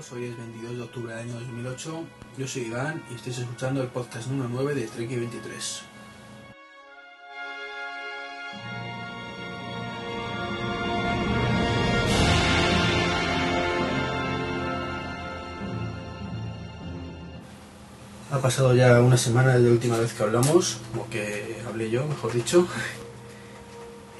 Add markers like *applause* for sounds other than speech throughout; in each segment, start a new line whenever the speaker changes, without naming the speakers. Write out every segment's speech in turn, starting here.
Hoy es 22 de octubre del año 2008. Yo soy Iván y estáis escuchando el podcast número 9 de Trek 23. Ha pasado ya una semana desde la última vez que hablamos, o que hablé yo, mejor dicho. *laughs*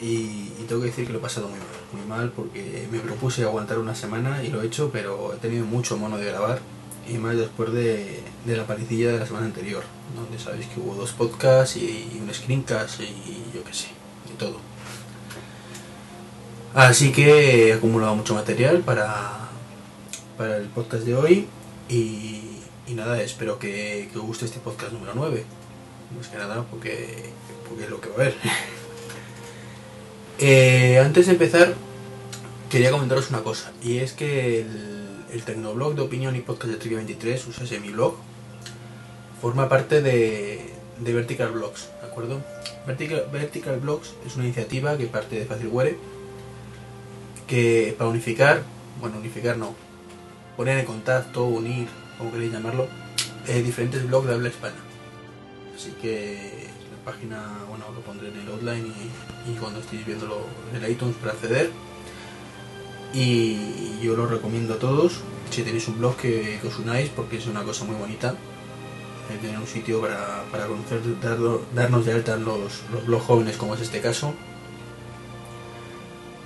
Y, y tengo que decir que lo he pasado muy mal, muy mal porque me propuse aguantar una semana y lo he hecho, pero he tenido mucho mono de grabar y más después de, de la palicilla de la semana anterior, donde sabéis que hubo dos podcasts y, un screencast y yo qué sé, y todo. Así que he acumulado mucho material para, para el podcast de hoy y, y nada, espero que, que os guste este podcast número 9. Más que nada porque, porque es lo que va a haber. *laughs* Eh, antes de empezar, quería comentaros una cosa, y es que el, Tecnoblog de opinión y podcast de Trivia 23, usase mi blog, forma parte de, de Vertical Blogs, ¿de acuerdo? Vertical, Blogs es una iniciativa que parte de Facilware, que para unificar, bueno, unificar no, poner en contacto, unir, como queréis llamarlo, eh, diferentes blogs de habla hispana. Así que página, bueno, lo pondré en el outline y, cuando estéis viéndolo en el iTunes para acceder. Y yo lo recomiendo a todos, si tenéis un blog que, que os unáis, porque es una cosa muy bonita. eh, Tener un sitio para, para conocer, darnos de alta los, los blogs jóvenes, como es este caso.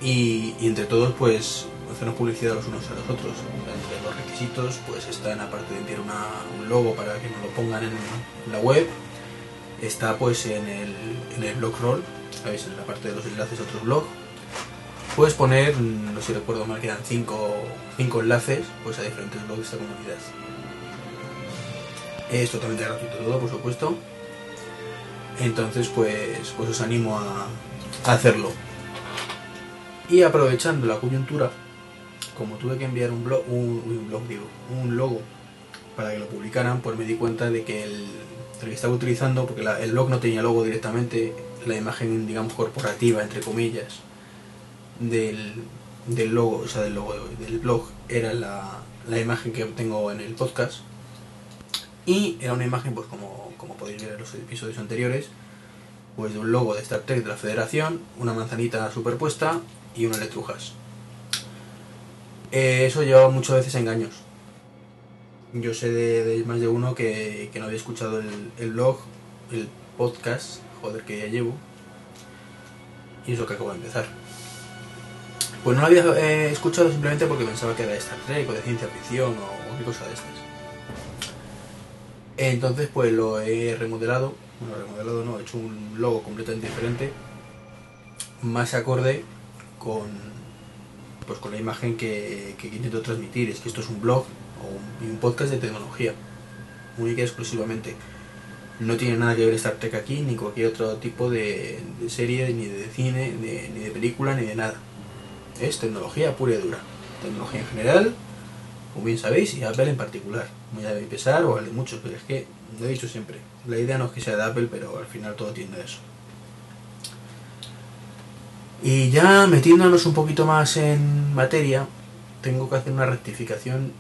Y, entre todos, pues, hacernos publicidad los unos a los otros. Entre los requisitos, pues están, aparte de enviar una- un logo para que nos lo pongan en la web, está pues en el, en el blog roll, ¿sabéis? En la parte de los enlaces a otros blogs. Puedes poner, no sé si recuerdo mal, quedan cinco, cinco enlaces pues a diferentes blogs de esta comunidad. Es totalmente gratuito todo, por supuesto. Entonces, pues, pues os animo a, a hacerlo. Y aprovechando la coyuntura, como tuve que enviar un blog, un blog digo, un logo para que lo publicaran, pues me di cuenta de que el, el que estaba utilizando, porque la- el blog no tenía logo directamente, la imagen, digamos, corporativa, entre comillas, del, del logo, o sea, del logo del blog, era la, la imagen que tengo en el podcast. Y era una imagen, pues como, como podéis ver en los episodios anteriores, pues de un logo de Star Trek de la Federación, una manzanita superpuesta y unas letrujas. Eh, eso lleva muchas veces a engaños. Yo sé de, más de uno que, que no había escuchado el, el blog, el podcast, joder que ya llevo, y es lo que acabo de empezar. Pues no lo había eh, escuchado simplemente porque pensaba que era de Star Trek o de ciencia ficción o cualquier cosa de estas. Entonces pues lo he remodelado, bueno remodelado no, he hecho un logo completamente diferente, más acorde con pues con la imagen que, que intento transmitir, es que esto es un blog o un, podcast de tecnología, única y exclusivamente. No tiene nada que ver Star Trek aquí, ni cualquier otro tipo de, serie, ni de cine, ni de película, ni de nada. Es tecnología pura y dura. Tecnología en general, como bien sabéis, y Apple en particular. Muy a pesar o al de muchos, pero es que lo he dicho siempre. La idea no es que sea de Apple, pero al final todo tiende a eso. Y ya metiéndonos un poquito más en materia, tengo que hacer una rectificación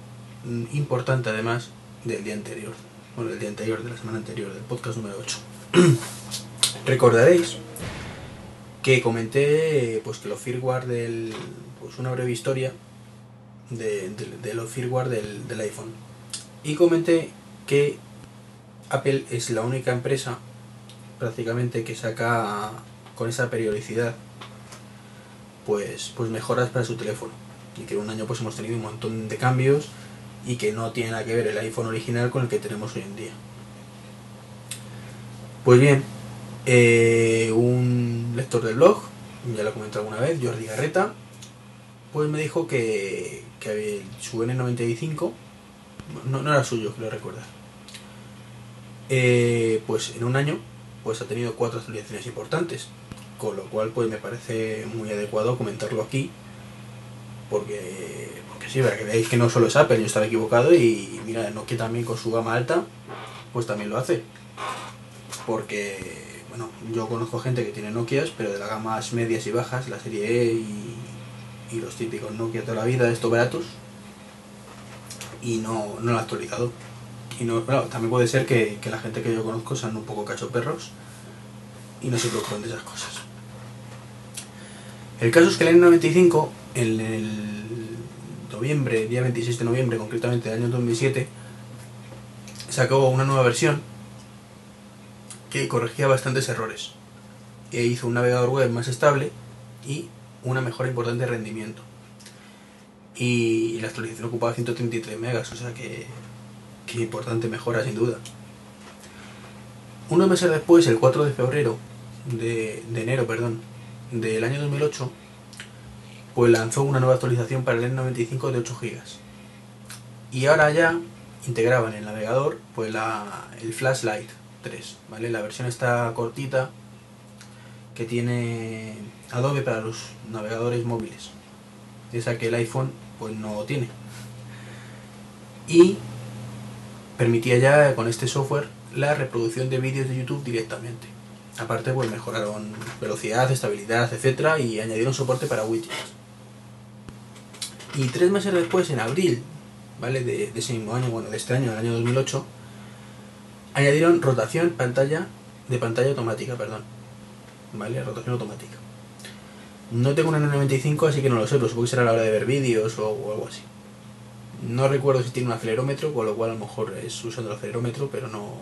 importante además del día anterior. Bueno, del día anterior, de la semana anterior, del podcast número 8. *clears throat* Recordaréis que comenté pues que los firmware del. pues una breve historia de, de- los firmware del, del iPhone. Y comenté que Apple es la única empresa prácticamente que saca con esa periodicidad pues, pues mejoras para su teléfono. Y que un año pues hemos tenido un montón de cambios y que no tiene nada que ver el iPhone original con el que tenemos hoy en día. Pues bien, eh, un lector del blog, ya lo comenté alguna vez, Jordi Garreta, pues me dijo que, que su N95 no, no era suyo, quiero recordar. Eh, pues en un año pues ha tenido cuatro actualizaciones importantes, con lo cual pues me parece muy adecuado comentarlo aquí, porque, sí, para que veáis que no solo es Apple, yo estaba equivocado y mira, Nokia también con su gama alta, pues también lo hace. Porque, bueno, yo conozco gente que tiene Nokias, pero de las gamas medias y bajas, la serie E y, los típicos Nokia toda la vida, estos baratos, y no, no lo ha actualizado. Y no, bueno, también puede ser que, que la gente que yo conozco sean un poco cachoperros y no se preocupen de esas cosas. El caso es que el N95, en el noviembre, día 26 de noviembre, concretamente del año 2007, sacó una nueva versión que corregía bastantes errores. E hizo un navegador web más estable y una mejora importante de rendimiento. Y la actualización ocupaba 133 megas, o sea que, que importante mejora sin duda. Unos meses después, el 4 de febrero, de, de enero, perdón, del año 2008, pues lanzó una nueva actualización para el N95 de 8 GB. Y ahora ya integraban el navegador pues la, el Flashlight 3, ¿vale? La versión está cortita que tiene Adobe para los navegadores móviles. Esa que el iPhone pues no tiene. Y permitía ya con este software la reproducción de vídeos de YouTube directamente. Aparte pues mejoraron velocidad, estabilidad, etcétera y añadieron soporte para widgets. Y tres meses después, en abril, ¿vale? De, ese mismo año, bueno, de este año, del año 2008, añadieron rotación pantalla de pantalla automática, perdón. ¿Vale? Rotación automática. No tengo una N95, así que no lo sé, pero supongo que será a la hora de ver vídeos o, o algo así. No recuerdo si tiene un acelerómetro, con lo cual a lo mejor es usando el acelerómetro, pero no.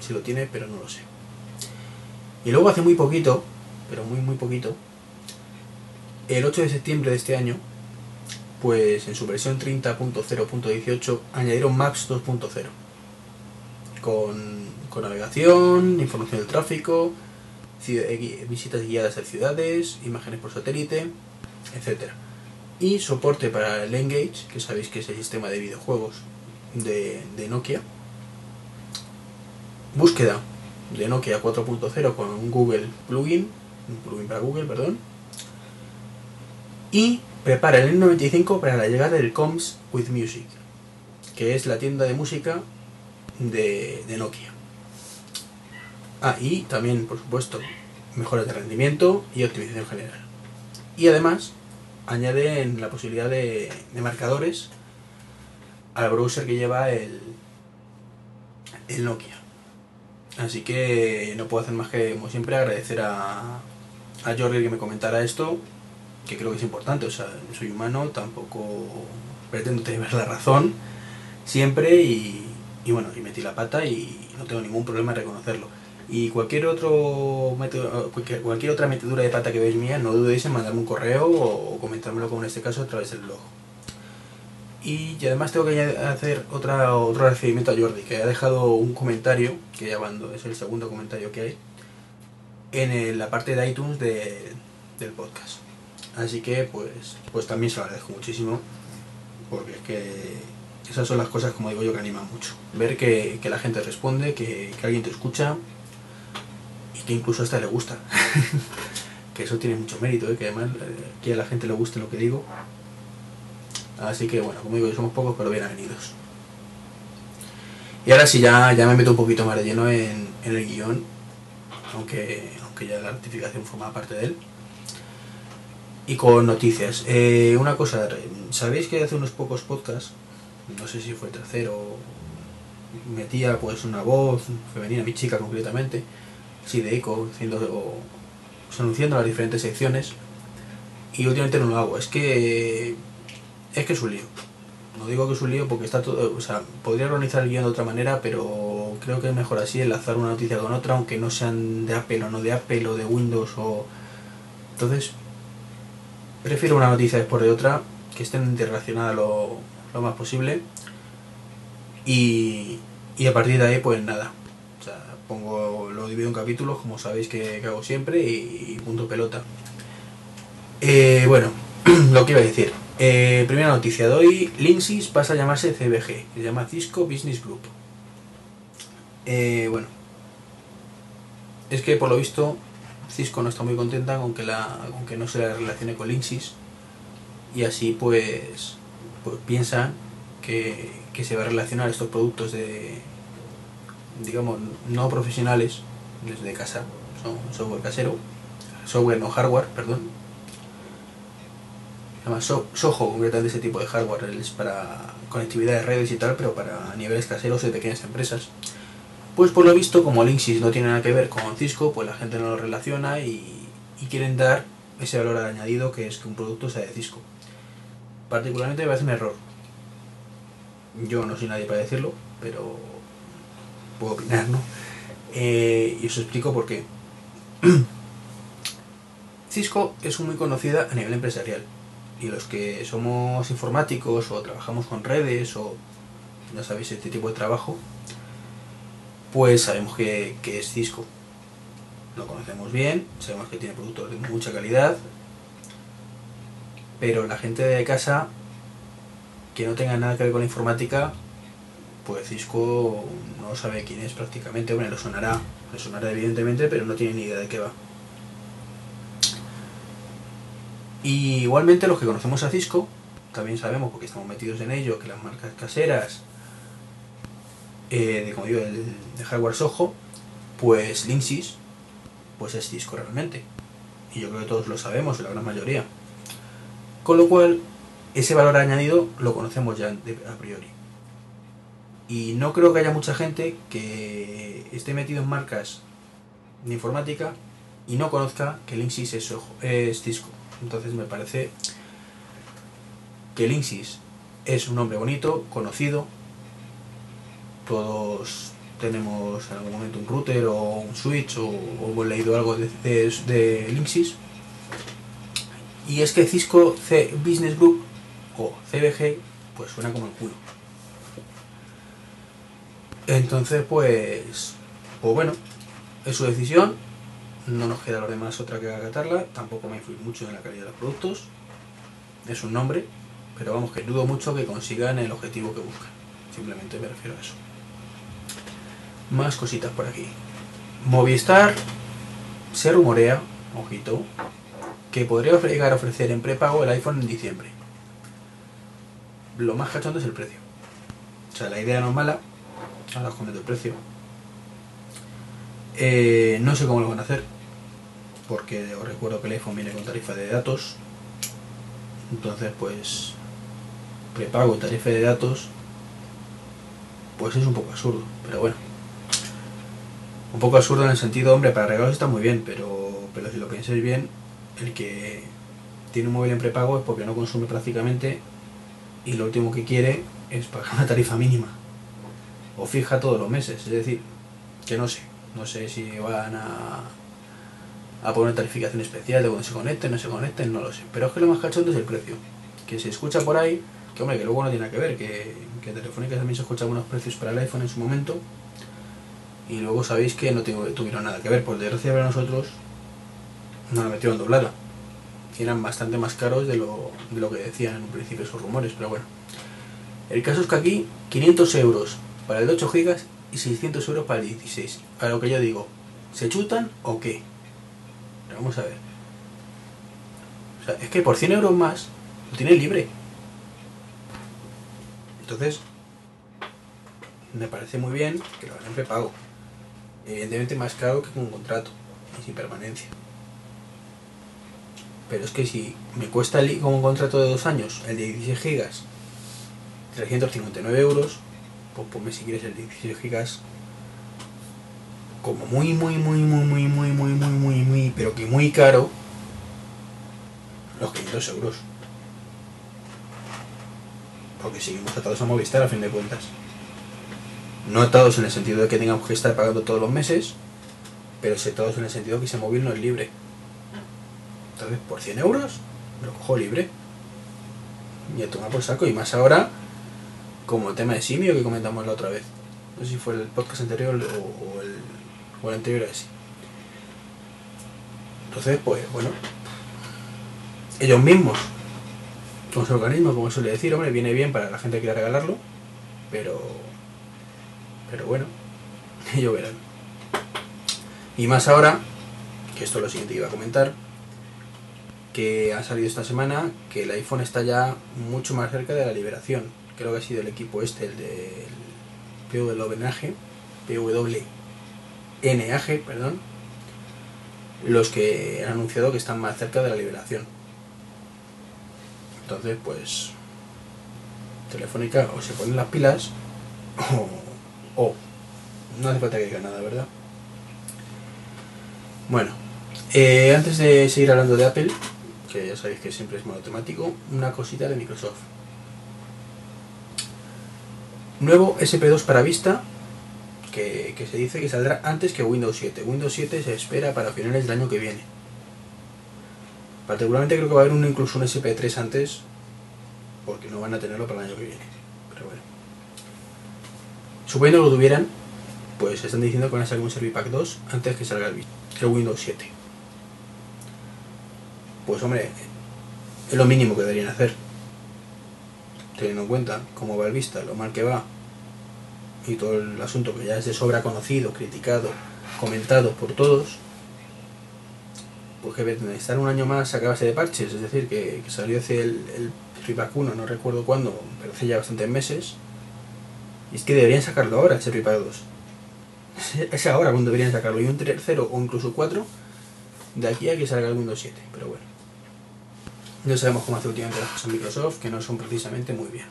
Si lo tiene, pero no lo sé. Y luego hace muy poquito, pero muy muy poquito, el 8 de septiembre de este año, pues en su versión 30.0.18 añadieron Maps 2.0 con, navegación, información del tráfico, visitas guiadas a ciudades, imágenes por satélite, etc. Y soporte para el Engage, que sabéis que es el sistema de videojuegos de, de Nokia. Búsqueda de Nokia 4.0 con un Google plugin, un plugin para Google, perdón. Y prepara el N95 para la llegada del Coms with Music, que es la tienda de música de, Nokia. Ah, y también, por supuesto, mejoras de rendimiento y optimización general. Y además, añaden la posibilidad de, de marcadores al browser que lleva el, el Nokia. Así que no puedo hacer más que, como siempre, agradecer a, a Jordi que me comentara esto, que creo que es importante. O sea, soy humano, tampoco pretendo tener la razón siempre y, bueno, y metí la pata y no tengo ningún problema en reconocerlo. Y cualquier otro método, cualquier, otra metedura de pata que veáis mía, no dudéis en mandarme un correo o comentármelo como en este caso a través del blog. Y, además tengo que hacer otra, otro recibimiento a Jordi, que ha dejado un comentario, que ya cuando es el segundo comentario que hay, en la parte de iTunes de- del podcast. Así que pues, pues también se lo agradezco muchísimo, porque es que esas son las cosas, como digo yo, que animan mucho. Ver que, que la gente responde, que, que alguien te escucha y que incluso hasta le gusta. *laughs* que eso tiene mucho mérito, ¿eh? que además eh, que a la gente le guste lo que digo. Así que bueno, como digo, somos pocos, pero bien avenidos. Y ahora sí, ya, ya me meto un poquito más de lleno en, en el guion, aunque, aunque ya la rectificación forma parte de él. Y con noticias. Eh, una cosa, ¿sabéis que hace unos pocos podcasts, no sé si fue tercero, metía pues una voz femenina, mi chica concretamente, sí, de eco, haciendo, o, pues, anunciando las diferentes secciones, y últimamente no lo hago. Es que es que es un lío. No digo que es un lío porque está todo, o sea, podría organizar el guion de otra manera, pero creo que es mejor así enlazar una noticia con otra, aunque no sean de Apple o no de Apple o de Windows o entonces prefiero una noticia después de otra que estén interrelacionadas lo, más posible y, y a partir de ahí pues nada. O sea, pongo, lo divido en capítulos como sabéis que, hago siempre y, y punto pelota. Eh, bueno, *clears throat* lo que iba a decir. Eh, primera noticia de hoy, Linksys pasa a llamarse CBG, se llama Cisco Business Group. Eh, bueno, es que por lo visto Cisco no está muy contenta con que, la, con que no se la relacione con Linksys y así pues, pues piensan que, que se va a relacionar estos productos de, digamos, no profesionales, desde casa, son software casero, software no hardware, perdón, Además, So- Soho, concretamente ese tipo de hardware, es para conectividad de redes y tal, pero para niveles caseros de pequeñas empresas. Pues por lo visto, como Linksys no tiene nada que ver con Cisco, pues la gente no lo relaciona y, quieren dar ese valor añadido que es que un producto sea de Cisco. Particularmente me parece un error. Yo no soy nadie para decirlo, pero puedo opinar, ¿no? Eh, y os explico por qué. *clears throat* Cisco es muy conocida a nivel empresarial y los que somos informáticos o trabajamos con redes o ya sabéis este tipo de trabajo, pues sabemos que, que es Cisco. Lo conocemos bien, sabemos que tiene productos de mucha calidad, pero la gente de casa que no tenga nada que ver con la informática, pues Cisco no sabe quién es prácticamente. Hombre, le sonará, le sonará evidentemente, pero no tiene ni idea de qué va. Y igualmente los que conocemos a Cisco, también sabemos, porque estamos metidos en ello, que las marcas caseras, eh, de, como digo, el, hardware Soho, pues Linksys, pues es Cisco realmente. Y yo creo que todos lo sabemos, la gran mayoría. Con lo cual, ese valor añadido lo conocemos ya de- a priori. Y no creo que haya mucha gente que esté metido en marcas de informática y no conozca que Linksys es, Soho- es Cisco. Entonces me parece que Linksys es un nombre bonito, conocido. Todos tenemos en algún momento un router o un switch o, hemos leído algo de, de, de Linksys. Y es que Cisco C Business Group o CBG pues suena como el culo. Entonces pues, pues bueno, es su decisión. No nos queda a los demás otra que acatarla. Tampoco me influye mucho en la calidad de los productos. Es un nombre, pero vamos que dudo mucho que consigan el objetivo que buscan. Simplemente me refiero a eso. Más cositas por aquí. Movistar se rumorea, ojito, que podría llegar a ofrecer en prepago el iPhone en diciembre. Lo más cachondo es el precio. O sea, la idea no es mala. Ahora os comento el precio. Eh, no sé cómo lo van a hacer. Porque os recuerdo que el iPhone viene con tarifa de datos. Entonces, pues, prepago y tarifa de datos, pues es un poco absurdo. Pero bueno. Un poco absurdo en el sentido, hombre, para regalos está muy bien, pero, pero si lo pensáis bien, el que tiene un móvil en prepago es porque no consume prácticamente y lo último que quiere es pagar una tarifa mínima o fija todos los meses. Es decir, que no sé, no sé si van a, poner tarificación especial de cuando se conecten, no se conecten, no lo sé. Pero es que lo más cachondo es el precio. Que se escucha por ahí, que hombre, que luego no tiene nada que ver, que, que Telefónica también se escuchan unos precios para el iPhone en su momento. Y luego sabéis que no tuvieron nada que ver, por desgracia para nosotros no la metieron doblada. Eran bastante más caros de lo, de lo que decían en un principio esos rumores, pero bueno. El caso es que aquí 500 euros para el de 8 GB y 600 euros para el 16. A lo que yo digo, ¿se chutan o qué? Pero vamos a ver. O sea, es que por 100 euros más lo tienes libre. Entonces, me parece muy bien que lo hagan prepago. Evidentemente más caro que con un contrato sin permanencia. Pero es que si me cuesta el, con un contrato de dos años el de 16 gigas 359 euros, pues ponme si quieres el de 16 gigas como muy, muy, muy, muy, muy, muy, muy, muy, muy, muy, pero que muy caro, los 500 euros. Porque seguimos atados a Movistar a fin de cuentas. No atados en el sentido de que tengamos que estar pagando todos los meses, pero sí atados en el sentido de que ese móvil no es libre. Entonces, por 100 euros, me lo cojo libre. Y a tomar por saco. Y más ahora, como el tema de Simio que comentamos la otra vez. No sé si fue el podcast anterior o, el, o el anterior a. Entonces, pues bueno. Ellos mismos, con su organismo, como suele decir, hombre, viene bien para la gente que quiera regalarlo. Pero. Pero bueno, *laughs* ellos verán. Y más ahora, que esto es lo siguiente que iba a comentar, que ha salido esta semana que el iPhone está ya mucho más cerca de la liberación. Creo que ha sido el equipo este, el del PWNAG, PWNAG, perdón, los que han anunciado que están más cerca de la liberación. Entonces, pues, Telefónica o se ponen las pilas *laughs* o, o no hace falta que diga nada, ¿verdad? Bueno, eh, antes de seguir hablando de Apple, que ya sabéis que siempre es monotemático, una cosita de Microsoft. Nuevo SP2 para vista, que, que se dice que saldrá antes que Windows 7. Windows 7 se espera para finales del año que viene. Particularmente creo que va a haber un, incluso un SP3 antes, porque no van a tenerlo para el año que viene. Suponiendo que lo tuvieran, pues están diciendo que van a salir un Servipack 2 antes que salga el, el Windows 7. Pues hombre, es lo mínimo que deberían hacer. Teniendo en cuenta cómo va el Vista, lo mal que va, y todo el asunto que ya es de sobra conocido, criticado, comentado por todos, pues que estar un año más a de parches, es decir, que, salió hace el, el Repack 1, no recuerdo cuándo, pero hace ya bastantes meses, es que deberían sacarlo ahora, ese Repack 2. Es ahora cuando deberían sacarlo, y un tercero o incluso cuatro, de aquí a que salga el Windows 7, pero bueno. Ya sabemos cómo hace últimamente las cosas Microsoft, que no son precisamente muy bien.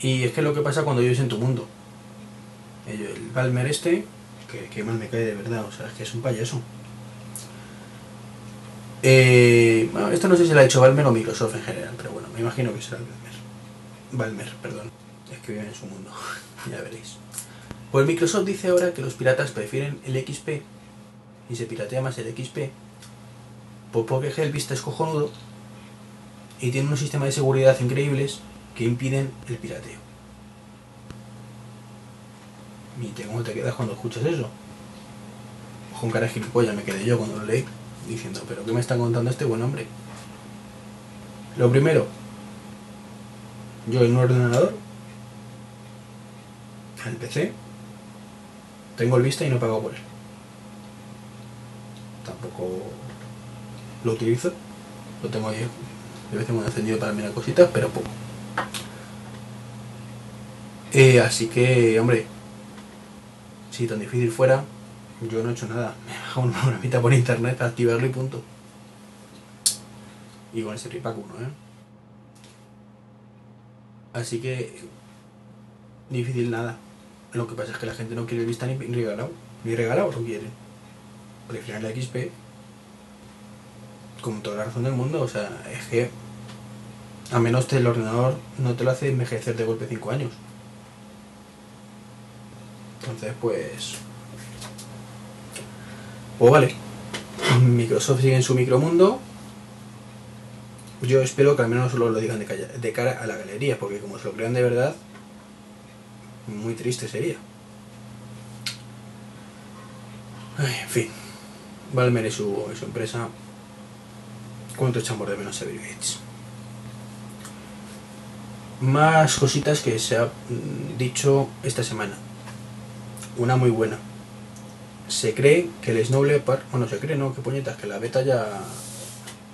Y es que lo que pasa cuando vives en tu mundo. El Balmer este, que, que mal me cae de verdad, o sea, es que es un payaso. Eh, bueno, esto no sé si lo ha hecho Balmer o Microsoft en general, pero bueno, me imagino que será Balmer. Balmer, perdón. Es que vive en su mundo, *laughs* ya veréis. Pues Microsoft dice ahora que los piratas prefieren el XP y se piratea más el XP pues porque el Vista es cojonudo y tiene unos sistemas de seguridad increíbles que impiden el pirateo. ¿Y cómo te quedas cuando escuchas eso? Un cara gilipollas me quedé yo cuando lo leí diciendo, pero ¿qué me está contando este buen hombre? Lo primero, yo en un ordenador, el PC, tengo el Vista y no pago por él. Tampoco lo utilizo, lo tengo ahí de vez en cuando encendido para mirar cositas, pero poco. Eh, así que, hombre, si tan difícil fuera, yo no he hecho nada. Me he bajado una programita por internet activarlo y punto. Y con ese ripack 1, ¿eh? Así que. Difícil nada. Lo que pasa es que la gente no quiere Vista ni regalado. Ni regalado lo quieren. Prefieren la XP. Con toda la razón del mundo. O sea, es que. A menos que el ordenador no te lo hace envejecer de golpe 5 años. Entonces, pues pues vale, Microsoft sigue en su micromundo. Yo espero que al menos solo lo digan de, cara a la galería, porque como se lo crean de verdad, muy triste sería. en fin, Valmer y su, empresa. ¿Cuánto echamos de menos a Bill Gates? Más cositas que se ha dicho esta semana. Una muy buena se cree que el Snow Leopard, bueno, se cree, ¿no? Que puñetas, que la beta ya,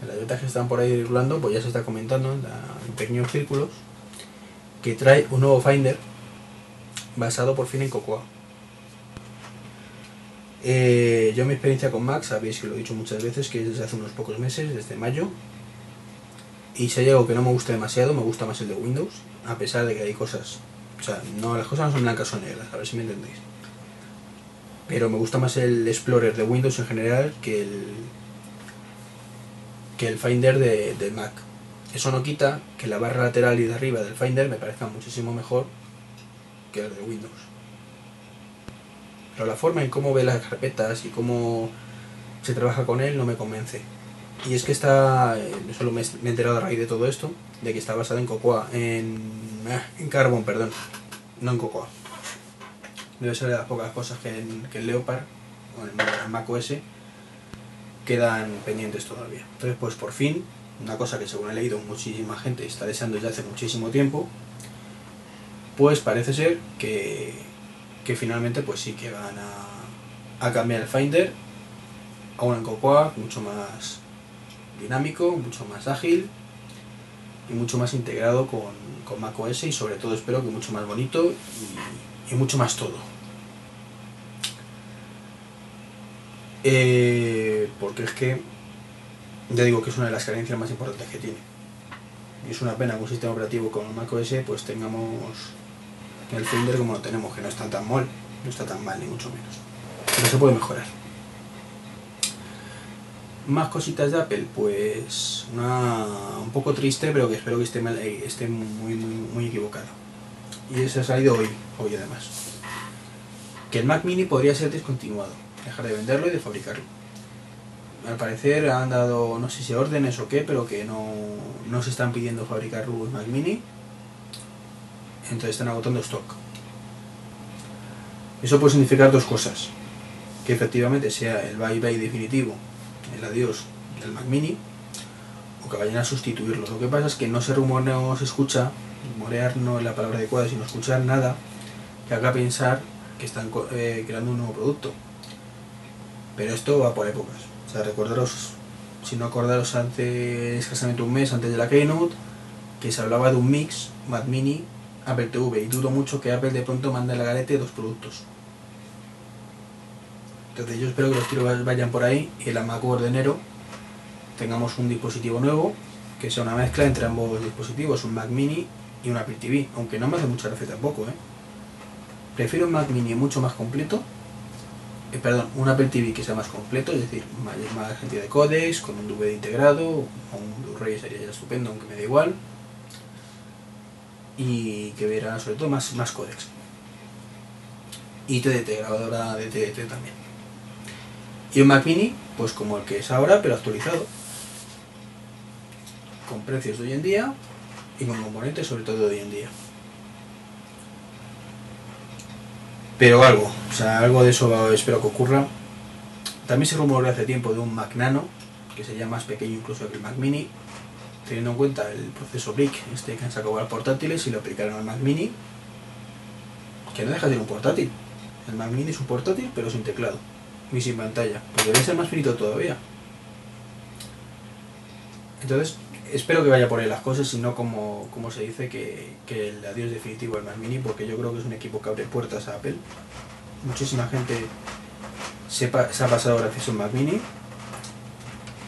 las betas que están por ahí rulando, pues ya se está comentando en, pequeños círculos, que trae un nuevo Finder basado por fin en Cocoa. Eh, yo mi experiencia con Mac, sabéis que lo he dicho muchas veces, que es desde hace unos pocos meses, desde mayo, y si hay algo que no me gusta demasiado, me gusta más el de Windows, a pesar de que hay cosas, o sea, no, las cosas no son blancas o negras, a ver si me entendéis pero me gusta más el Explorer de Windows en general que el que el Finder de, Mac. Eso no quita que la barra lateral y de arriba del Finder me parezca muchísimo mejor que el de Windows. Pero la forma en cómo ve las carpetas y cómo se trabaja con él no me convence. Y es que está, eh, solo me, he enterado a raíz de todo esto, de que está basado en Cocoa, en, ah, en Carbon, perdón, no en Cocoa debe ser de las pocas cosas que en, que Leopard o en Mac OS quedan pendientes todavía. Entonces, pues por fin, una cosa que según he leído muchísima gente está deseando ya hace muchísimo tiempo, pues parece ser que, que finalmente pues sí que van a, a cambiar el Finder a un Cocoa mucho más dinámico, mucho más ágil y mucho más integrado con, con macOS y sobre todo espero que mucho más bonito y, mucho más todo. Eh, porque es que ya digo que es una de las carencias más importantes que tiene. Y es una pena que un sistema operativo como macOS pues tengamos el Finder como lo tenemos, que no está tan mal, no está tan mal ni mucho menos. Pero se puede mejorar. Más cositas de Apple, pues una un poco triste, pero que espero que esté, eh, esté muy, muy, muy equivocado. Y eso ha salido hoy, hoy además. Que el Mac Mini podría ser descontinuado, dejar de venderlo y de fabricarlo. Al parecer han dado, no sé si órdenes o qué, pero que no, no se están pidiendo fabricar los Mac Mini. Entonces están agotando stock. Eso puede significar dos cosas. Que efectivamente sea el bye bye definitivo el adiós del Mac Mini o que vayan a sustituirlo. Lo que pasa es que no se rumorea, no se escucha, rumorear no es la palabra adecuada, sino escuchar nada que haga pensar que están eh, creando un nuevo producto. Pero esto va por épocas. O sea, recordaros, si no acordaros antes, escasamente un mes antes de la Keynote, que se hablaba de un mix Mac Mini Apple TV y dudo mucho que Apple de pronto mande la galete dos productos. Entonces yo espero que los tiros vayan por ahí y en la Macworld de enero tengamos un dispositivo nuevo que sea una mezcla entre ambos dispositivos, un Mac Mini y un Apple TV, aunque no me hace mucha gracia tampoco. ¿eh? Prefiero un Mac Mini mucho más completo, eh, perdón, un Apple TV que sea más completo, es decir, más cantidad de codecs, con un DVD integrado, o un Blu-ray sería ya estupendo, aunque me da igual, y que verá sobre todo más, más codecs. Y TDT, grabadora de TDT también. Y un Mac Mini, pues como el que es ahora, pero actualizado. Con precios de hoy en día y con componentes sobre todo de hoy en día. Pero algo, o sea, algo de eso espero que ocurra. También se rumorea hace tiempo de un Mac Nano, que sería más pequeño incluso que el Mac Mini, teniendo en cuenta el proceso BRIC, este que han sacado para portátiles, y lo aplicaron al Mac Mini, que no deja de ser un portátil. El Mac Mini es un portátil, pero sin teclado y sin pantalla. Pues debe ser más finito todavía. Entonces, espero que vaya por ahí las cosas y no como, como se dice que, el adiós definitivo del Mac Mini, porque yo creo que es un equipo que abre puertas a Apple. Muchísima gente se, se ha pasado gracias a un Mac Mini.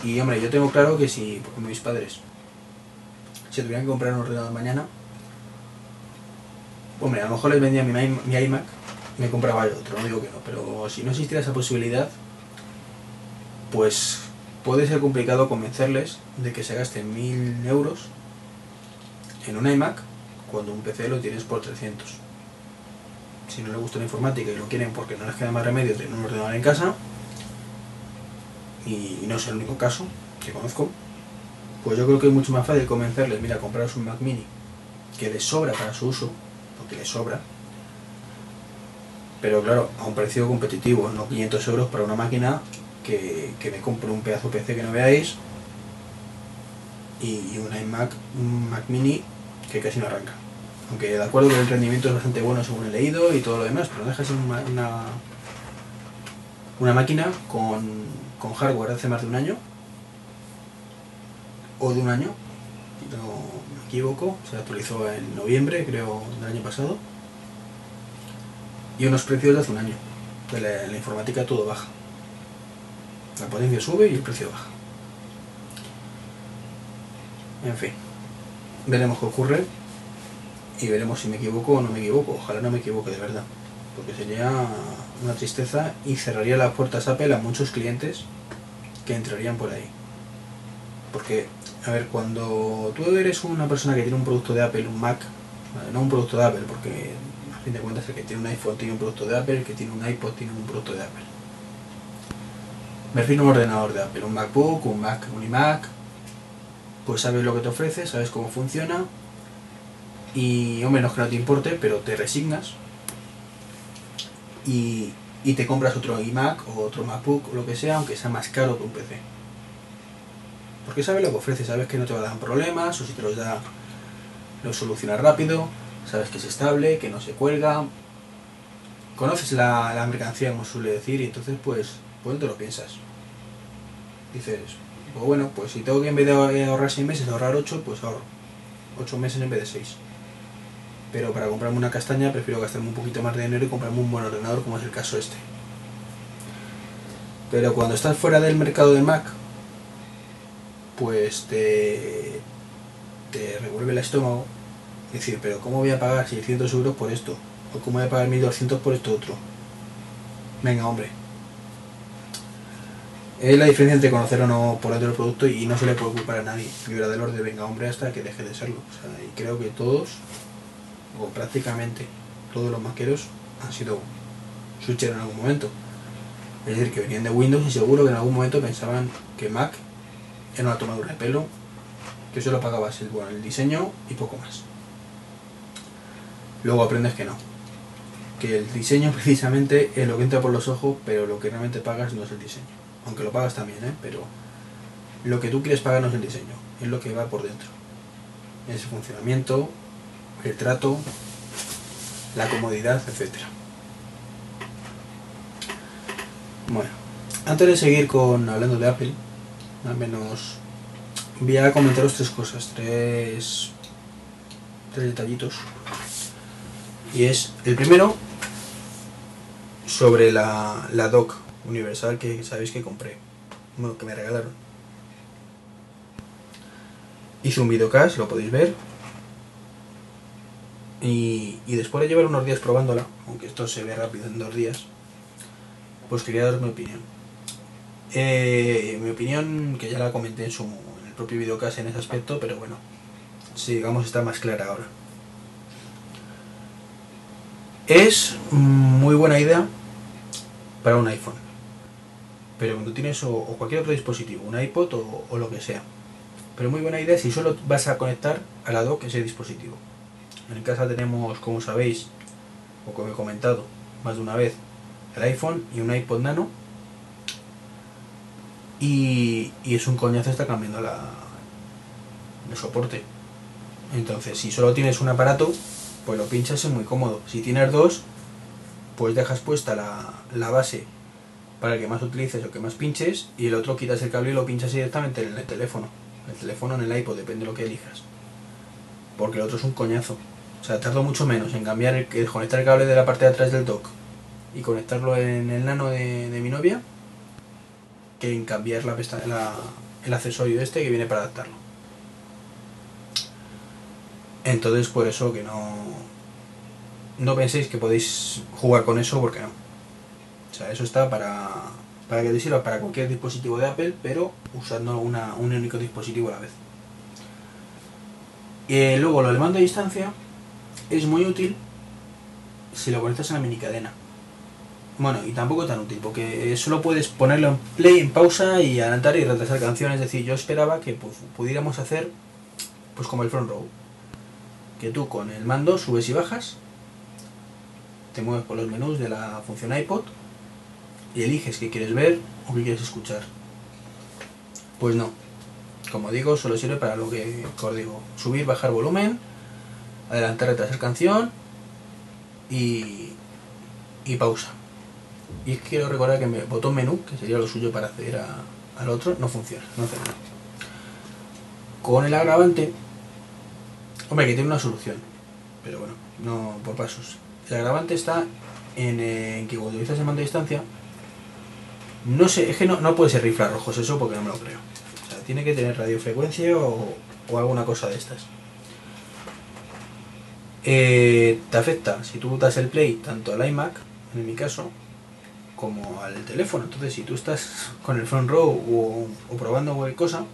Y hombre, yo tengo claro que si, como mis padres, si tuvieran que comprar un ordenador mañana, hombre, a lo mejor les vendía mi, mi iMac me compraba yo otro, no digo que no, pero si no existiera esa posibilidad, pues puede ser complicado convencerles de que se gasten mil euros en un iMac cuando un PC lo tienes por 300. Si no les gusta la informática y lo quieren porque no les queda más remedio tener un ordenador en casa, y no es el único caso que conozco, pues yo creo que es mucho más fácil convencerles, mira, compraros un Mac mini que les sobra para su uso, porque les sobra, pero claro, a un precio competitivo, no 500 euros para una máquina que, me compro un pedazo PC que no veáis y, un iMac, un Mac mini que casi no arranca. Aunque de acuerdo que el rendimiento es bastante bueno según he leído y todo lo demás, pero deja de ser una, una, máquina con, con hardware hace más de un año o de un año, no me equivoco, se actualizó en noviembre creo del año pasado y unos precios de hace un año. De la, informática todo baja. La potencia sube y el precio baja. En fin, veremos qué ocurre y veremos si me equivoco o no me equivoco. Ojalá no me equivoque de verdad, porque sería una tristeza y cerraría las puertas Apple a muchos clientes que entrarían por ahí. Porque, a ver, cuando tú eres una persona que tiene un producto de Apple, un Mac, no un producto de Apple, porque a fin de cuentas el que tiene un iPhone tiene un producto de Apple, el que tiene un iPod tiene un producto de Apple. Me refiero a un ordenador de Apple, un MacBook, un Mac, un iMac, pues sabes lo que te ofrece, sabes cómo funciona y, o menos que no te importe, pero te resignas y, y te compras otro iMac o otro MacBook o lo que sea, aunque sea más caro que un PC. Porque sabes lo que ofrece, sabes que no te va a dar problemas o si te los da, lo solucionas rápido sabes que es estable, que no se cuelga, conoces la, mercancía, como suele decir, y entonces pues, pues te lo piensas. Dices, pues bueno, pues si tengo que en vez de ahorrar 6 meses ahorrar 8, pues ahorro 8 meses en vez de 6. Pero para comprarme una castaña prefiero gastarme un poquito más de dinero y comprarme un buen ordenador como es el caso este. Pero cuando estás fuera del mercado de Mac, pues te, te revuelve el estómago. Decir, pero ¿cómo voy a pagar 600 euros por esto? ¿O cómo voy a pagar 1200 por esto otro? Venga, hombre. Es la diferencia entre conocer o no por dentro el producto y no se le puede culpar a nadie. Vibra del orden, venga, hombre, hasta que deje de serlo. O sea, y creo que todos, o prácticamente todos los maqueros, han sido switcher en algún momento. Es decir, que venían de Windows y seguro que en algún momento pensaban que Mac era una tomadura de pelo, que solo pagabas el, bueno, el diseño y poco más. Luego aprendes que no. Que el diseño *laughs* precisamente es lo que entra por los ojos, pero lo que realmente pagas no es el diseño. Aunque lo pagas también, ¿eh? pero lo que tú quieres pagar no es el diseño, es lo que va por dentro. Es el funcionamiento, el trato, la comodidad, etcétera. Bueno, antes de seguir con hablando de Apple, al menos voy a comentaros tres cosas, tres, tres detallitos. Y es el primero sobre la, la dock universal que sabéis que compré, bueno, que me regalaron. Hice un videocast, lo podéis ver. Y, y después de llevar unos días probándola, aunque esto se ve rápido en dos días, pues quería dar mi opinión. Eh, mi opinión, que ya la comenté en, su, en el propio videocast en ese aspecto, pero bueno, si digamos está más clara ahora. Es muy buena idea para un iPhone. Pero cuando tienes o, cualquier otro dispositivo, un iPod o, o, lo que sea. Pero muy buena idea si solo vas a conectar a la dock ese dispositivo. En casa tenemos, como sabéis, o como he comentado más de una vez, el iPhone y un iPod Nano. Y, es un coñazo está cambiando la, el soporte. Entonces, si solo tienes un aparato, pues lo pinchas es muy cómodo. Si tienes dos, pues dejas puesta la, la base para el que más utilices o que más pinches y el otro quitas el cable y lo pinchas directamente en el teléfono. El teléfono en el iPod, depende de lo que elijas. Porque el otro es un coñazo. O sea, tardo mucho menos en cambiar el, desconectar el cable de la parte de atrás del dock y conectarlo en el nano de, de mi novia que en cambiar la, la, el accesorio este que viene para adaptarlo. Entonces por eso que no no penséis que podéis jugar con eso porque no. O sea, eso está para, para que te sirva para cualquier dispositivo de Apple, pero usando una, un único dispositivo a la vez. Eh, luego lo del mando a distancia es muy útil si lo conectas a la mini cadena. Bueno, y tampoco tan útil, porque solo puedes ponerlo en play, en pausa y adelantar y retrasar canciones. Es decir, yo esperaba que pues, pudiéramos hacer pues como el front row. Que tú con el mando subes y bajas, te mueves por los menús de la función iPod y eliges qué quieres ver o qué quieres escuchar. Pues no. Como digo, solo sirve para lo que os digo. Subir, bajar volumen, adelantar, retrasar canción y, y pausa. Y quiero recordar que el botón menú, que sería lo suyo para acceder a, al otro, no funciona, no hace. Con el agravante, hombre, que tiene una solución, pero bueno, no por pasos. El agravante está en, que cuando utilizas el mando a distancia, no sé, es que no, no puede ser rifles rojos eso porque no me lo creo. O sea, tiene que tener radiofrecuencia o, o alguna cosa de estas. Eh, te afecta si tú das el play tanto al iMac, en mi caso, como al teléfono. Entonces, si tú estás con el front row o, o probando cualquier cosa,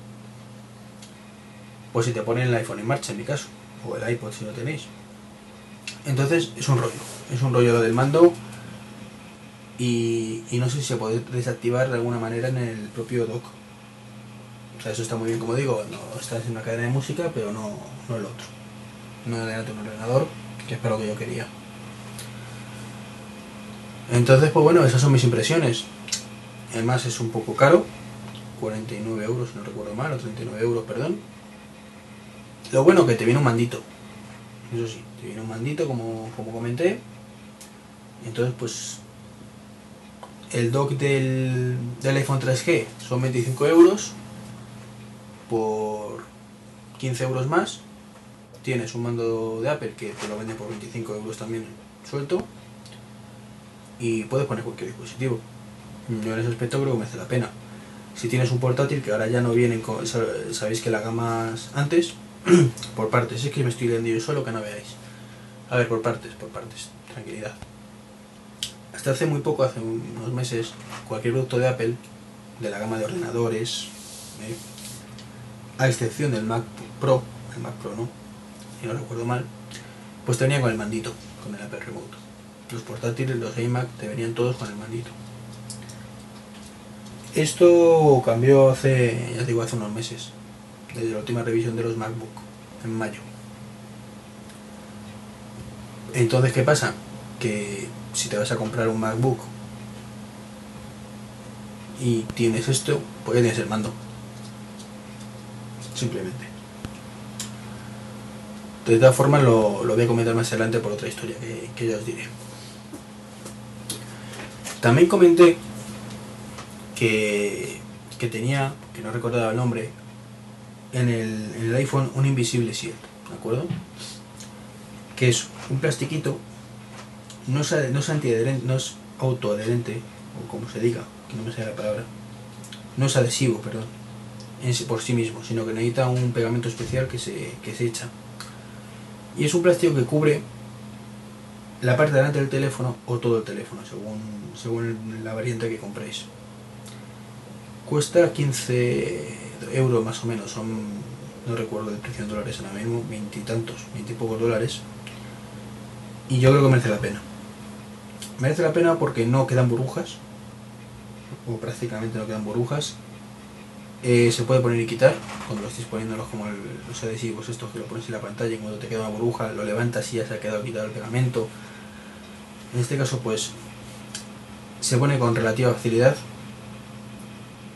pues si te ponen el iPhone en marcha, en mi caso, o el iPod si lo tenéis. Entonces, es un rollo. Es un rollo lo del mando. Y, no sé si se puede desactivar de alguna manera en el propio dock. O sea, eso está muy bien, como digo, no estás en una cadena de música, pero no, no el otro. No delante un ordenador, que es para lo que yo quería. Entonces, pues bueno, esas son mis impresiones. Además es un poco caro, 49 euros, no recuerdo mal, o 39 euros, perdón. Lo bueno que te viene un mandito, eso sí, te viene un mandito como, como comenté. Entonces, pues el dock del, del iPhone 3G son 25 euros por 15 euros más. Tienes un mando de Apple que te lo vende por 25 euros también suelto y puedes poner cualquier dispositivo. Yo en ese aspecto creo que merece la pena. Si tienes un portátil, que ahora ya no vienen con, sabéis que las gamas antes, *clears throat* por partes, es que me estoy leyendo yo solo que no veáis. A ver, por partes, por partes, tranquilidad. Hasta hace muy poco, hace unos meses, cualquier producto de Apple, de la gama de ordenadores, ¿eh? a excepción del Mac Pro, el Mac Pro no, si no recuerdo mal, pues tenía con el mandito, con el Apple Remote. Los portátiles, los iMac, te venían todos con el mandito. Esto cambió hace, ya digo, hace unos meses, desde la última revisión de los MacBook, en mayo. Entonces, ¿qué pasa? Que si te vas a comprar un MacBook y tienes esto, pues tienes el mando. Simplemente. De todas formas, lo, lo voy a comentar más adelante por otra historia que, que ya os diré. También comenté que, que tenía, que no recordaba el nombre, en el, en el iPhone un invisible shield, ¿de acuerdo? Que es un plastiquito, no es, no es antiadherente, no es autoadherente, o como se diga, que no me sale la palabra, no es adhesivo, perdón, en por sí mismo, sino que necesita un pegamento especial que se, que se echa. Y es un plástico que cubre la parte de delante del teléfono o todo el teléfono, según, según la variante que compréis. Cuesta 15 euros más o menos, son, no recuerdo el precio en dólares ahora mismo, veintitantos, veintipocos dólares. Y yo creo que merece la pena. Merece la pena porque no quedan burbujas, o prácticamente no quedan burbujas. Eh, se puede poner y quitar cuando lo estéis poniéndolos como el- los adhesivos estos que lo pones en la pantalla y cuando te queda una burbuja lo levantas y ya se ha quedado quitado el pegamento. En este caso pues se pone con relativa facilidad.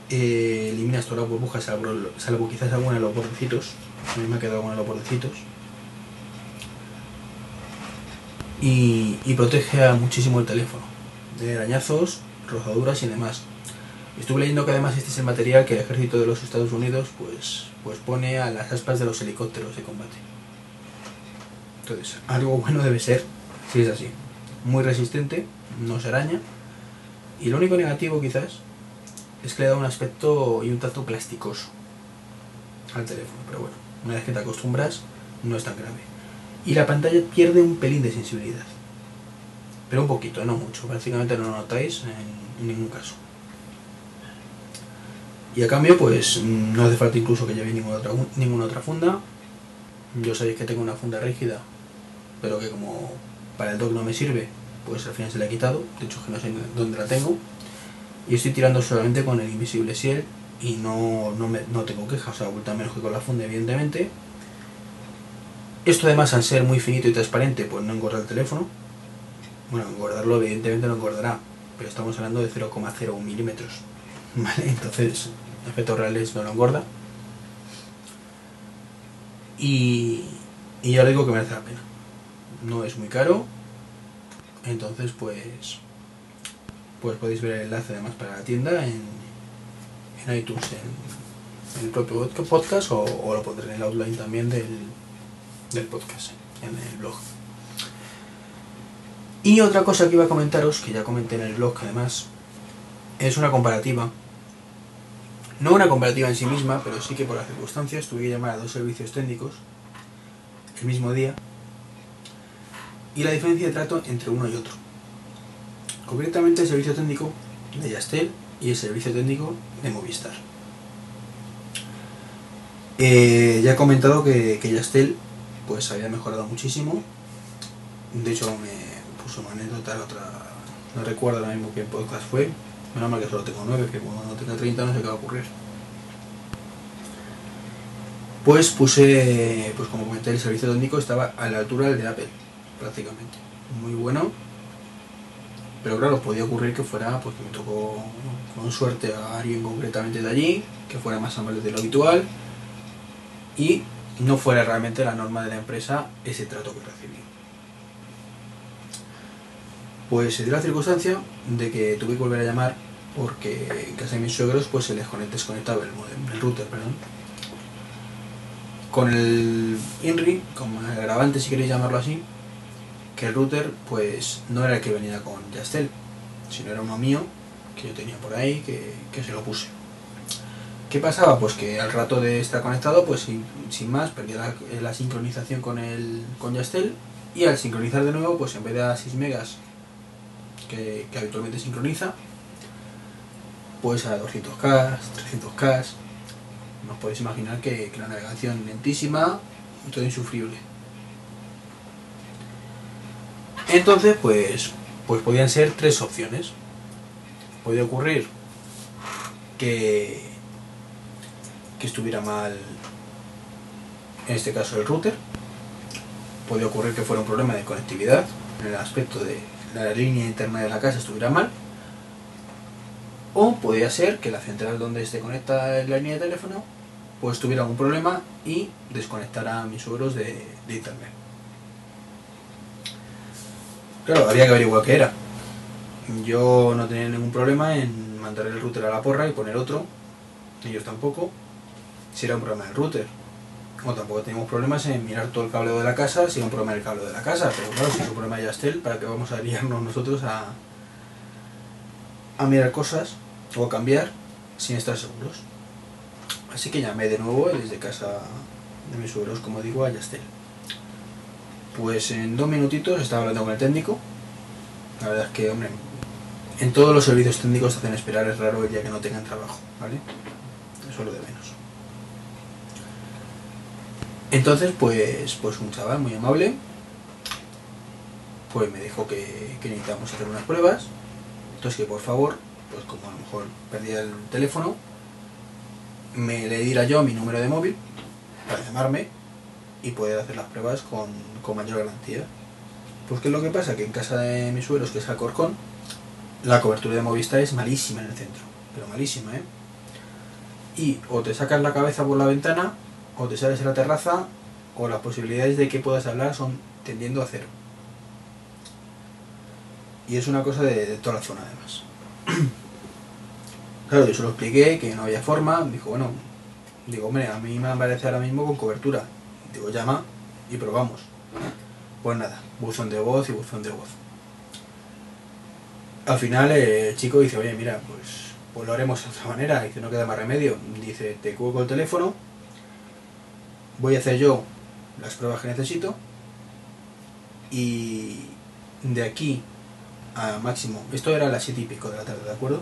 Eh, eliminas todas las burbujas salvo, quizás alguna de los bordecitos. A mí me ha quedado alguna de los bordecitos. Y, y protege muchísimo el teléfono de arañazos, rozaduras y demás. Estuve leyendo que además este es el material que el ejército de los Estados Unidos pues, pues pone a las aspas de los helicópteros de combate. Entonces, algo bueno debe ser, si es así. Muy resistente, no se araña. Y lo único negativo quizás es que le da un aspecto y un tacto plasticoso al teléfono. Pero bueno, una vez que te acostumbras, no es tan grave. Y la pantalla pierde un pelín de sensibilidad. Pero un poquito, no mucho. Prácticamente no lo notáis en, en ningún caso. Y a cambio, pues no hace falta incluso que lleve ninguna otra, ninguna otra funda. Yo sabéis que tengo una funda rígida, pero que como para el dock no me sirve, pues al final se la he quitado. De hecho, que no sé dónde la tengo. Y estoy tirando solamente con el Invisible Shield y no, no, me- no tengo quejas, o sea, vuelta menos que con la funda, evidentemente. Esto además, al ser muy finito y transparente, pues no engorda el teléfono. Bueno, engordarlo evidentemente no engordará, pero estamos hablando de 0,01 milímetros. *laughs* ¿Vale? Entonces, efectos reales no lo engorda. Y, y ya os digo que merece la pena. No es muy caro. Entonces, pues, pues podéis ver el enlace además para la tienda en, en iTunes, en, el propio podca- podcast, o, o lo pondré en el outline también del, del podcast, en el blog. Y otra cosa que iba a comentaros, que ya comenté en el blog además, es una comparativa. No una comparativa en sí misma, pero sí que por las circunstancias tuve que llamar a dos servicios técnicos el mismo día y la diferencia de trato entre uno y otro. Concretamente el servicio técnico de Yastel y el servicio técnico de Movistar. Eh, ya he comentado que, que Yastel pues había mejorado muchísimo. De hecho me puso una anécdota otra, no recuerdo ahora mismo qué podcast fue. Menos mal que solo tengo 9, que cuando tenga 30 no sé qué va a ocurrir. Pues puse, pues como comenté, el servicio técnico estaba a la altura del de Apple, prácticamente. Muy bueno. Pero claro, podía ocurrir que fuera, pues que me tocó con suerte a alguien concretamente de allí, que fuera más amable de lo habitual y no fuera realmente la norma de la empresa ese trato que recibí. Pues se dio la circunstancia de que tuve que volver a llamar porque en casa de mis suegros pues se les conect- desconectaba el, modem, el router, perdón. Con el INRI, como agravante si queréis llamarlo así, que el router pues no era el que venía con Yastel, sino era uno mío que yo tenía por ahí que, que se lo puse. ¿Qué pasaba? Pues que al rato de estar conectado, pues sin, más, perdía la, la sincronización con el con Yastel y al sincronizar de nuevo, pues en vez de a 6 megas que, habitualmente sincroniza, pues a 200K, 300K. Nos podéis imaginar que, la navegación lentísima y todo insufrible. Entonces, pues, pues podían ser tres opciones. Podía ocurrir que, que estuviera mal, en este caso el router. Podía ocurrir que fuera un problema de conectividad, en el aspecto de la línea interna de la casa estuviera mal. O podía ser que la central donde se conecta la línea de teléfono pues tuviera algún problema y desconectara a mis suegros de, internet. Claro, había que averiguar qué era. Yo no tenía ningún problema en mandar el router a la porra y poner otro. Ellos tampoco. Si era un problema del router. O tampoco teníamos problemas en mirar todo el cableo de la casa si era un problema del cableo de la casa. Pero claro, si es un problema de Yastel, ¿para qué vamos a liarnos nosotros a, a mirar cosas o a cambiar sin estar seguros? Así que llamé de nuevo desde casa de mis suegros, como digo, a Yastel. Pues en dos minutitos estaba hablando con el técnico. La verdad es que, hombre, en todos los servicios técnicos te hacen esperar, es raro el día que no tengan trabajo, ¿vale? Eso es lo de menos. Entonces, pues, pues un chaval muy amable, pues me dijo que, que necesitábamos hacer unas pruebas. Entonces que por favor, pues como a lo mejor perdía el teléfono, me le diera yo mi número de móvil para llamarme y poder hacer las pruebas con, con mayor garantía. Pues qué es lo que pasa, que en casa de mis suegros, que es Alcorcón, la cobertura de Movistar es malísima en el centro, pero malísima, ¿eh? Y o te sacas la cabeza por la ventana, o te sales a la terraza, o las posibilidades de que puedas hablar son tendiendo a cero. Y es una cosa de, toda la zona además. *clears throat* Claro, yo se lo expliqué que no había forma. Dijo, bueno, digo, hombre, a mí me aparece ahora mismo con cobertura. Digo, llama y probamos. Pues nada, buzón de voz y buzón de voz. Al final eh, el chico dice, oye, mira, pues, pues lo haremos de otra manera. Dice, no queda más remedio. Dice, te cuelgo el teléfono, voy a hacer yo las pruebas que necesito y de aquí a máximo, esto era las 7 y pico de la tarde, ¿de acuerdo?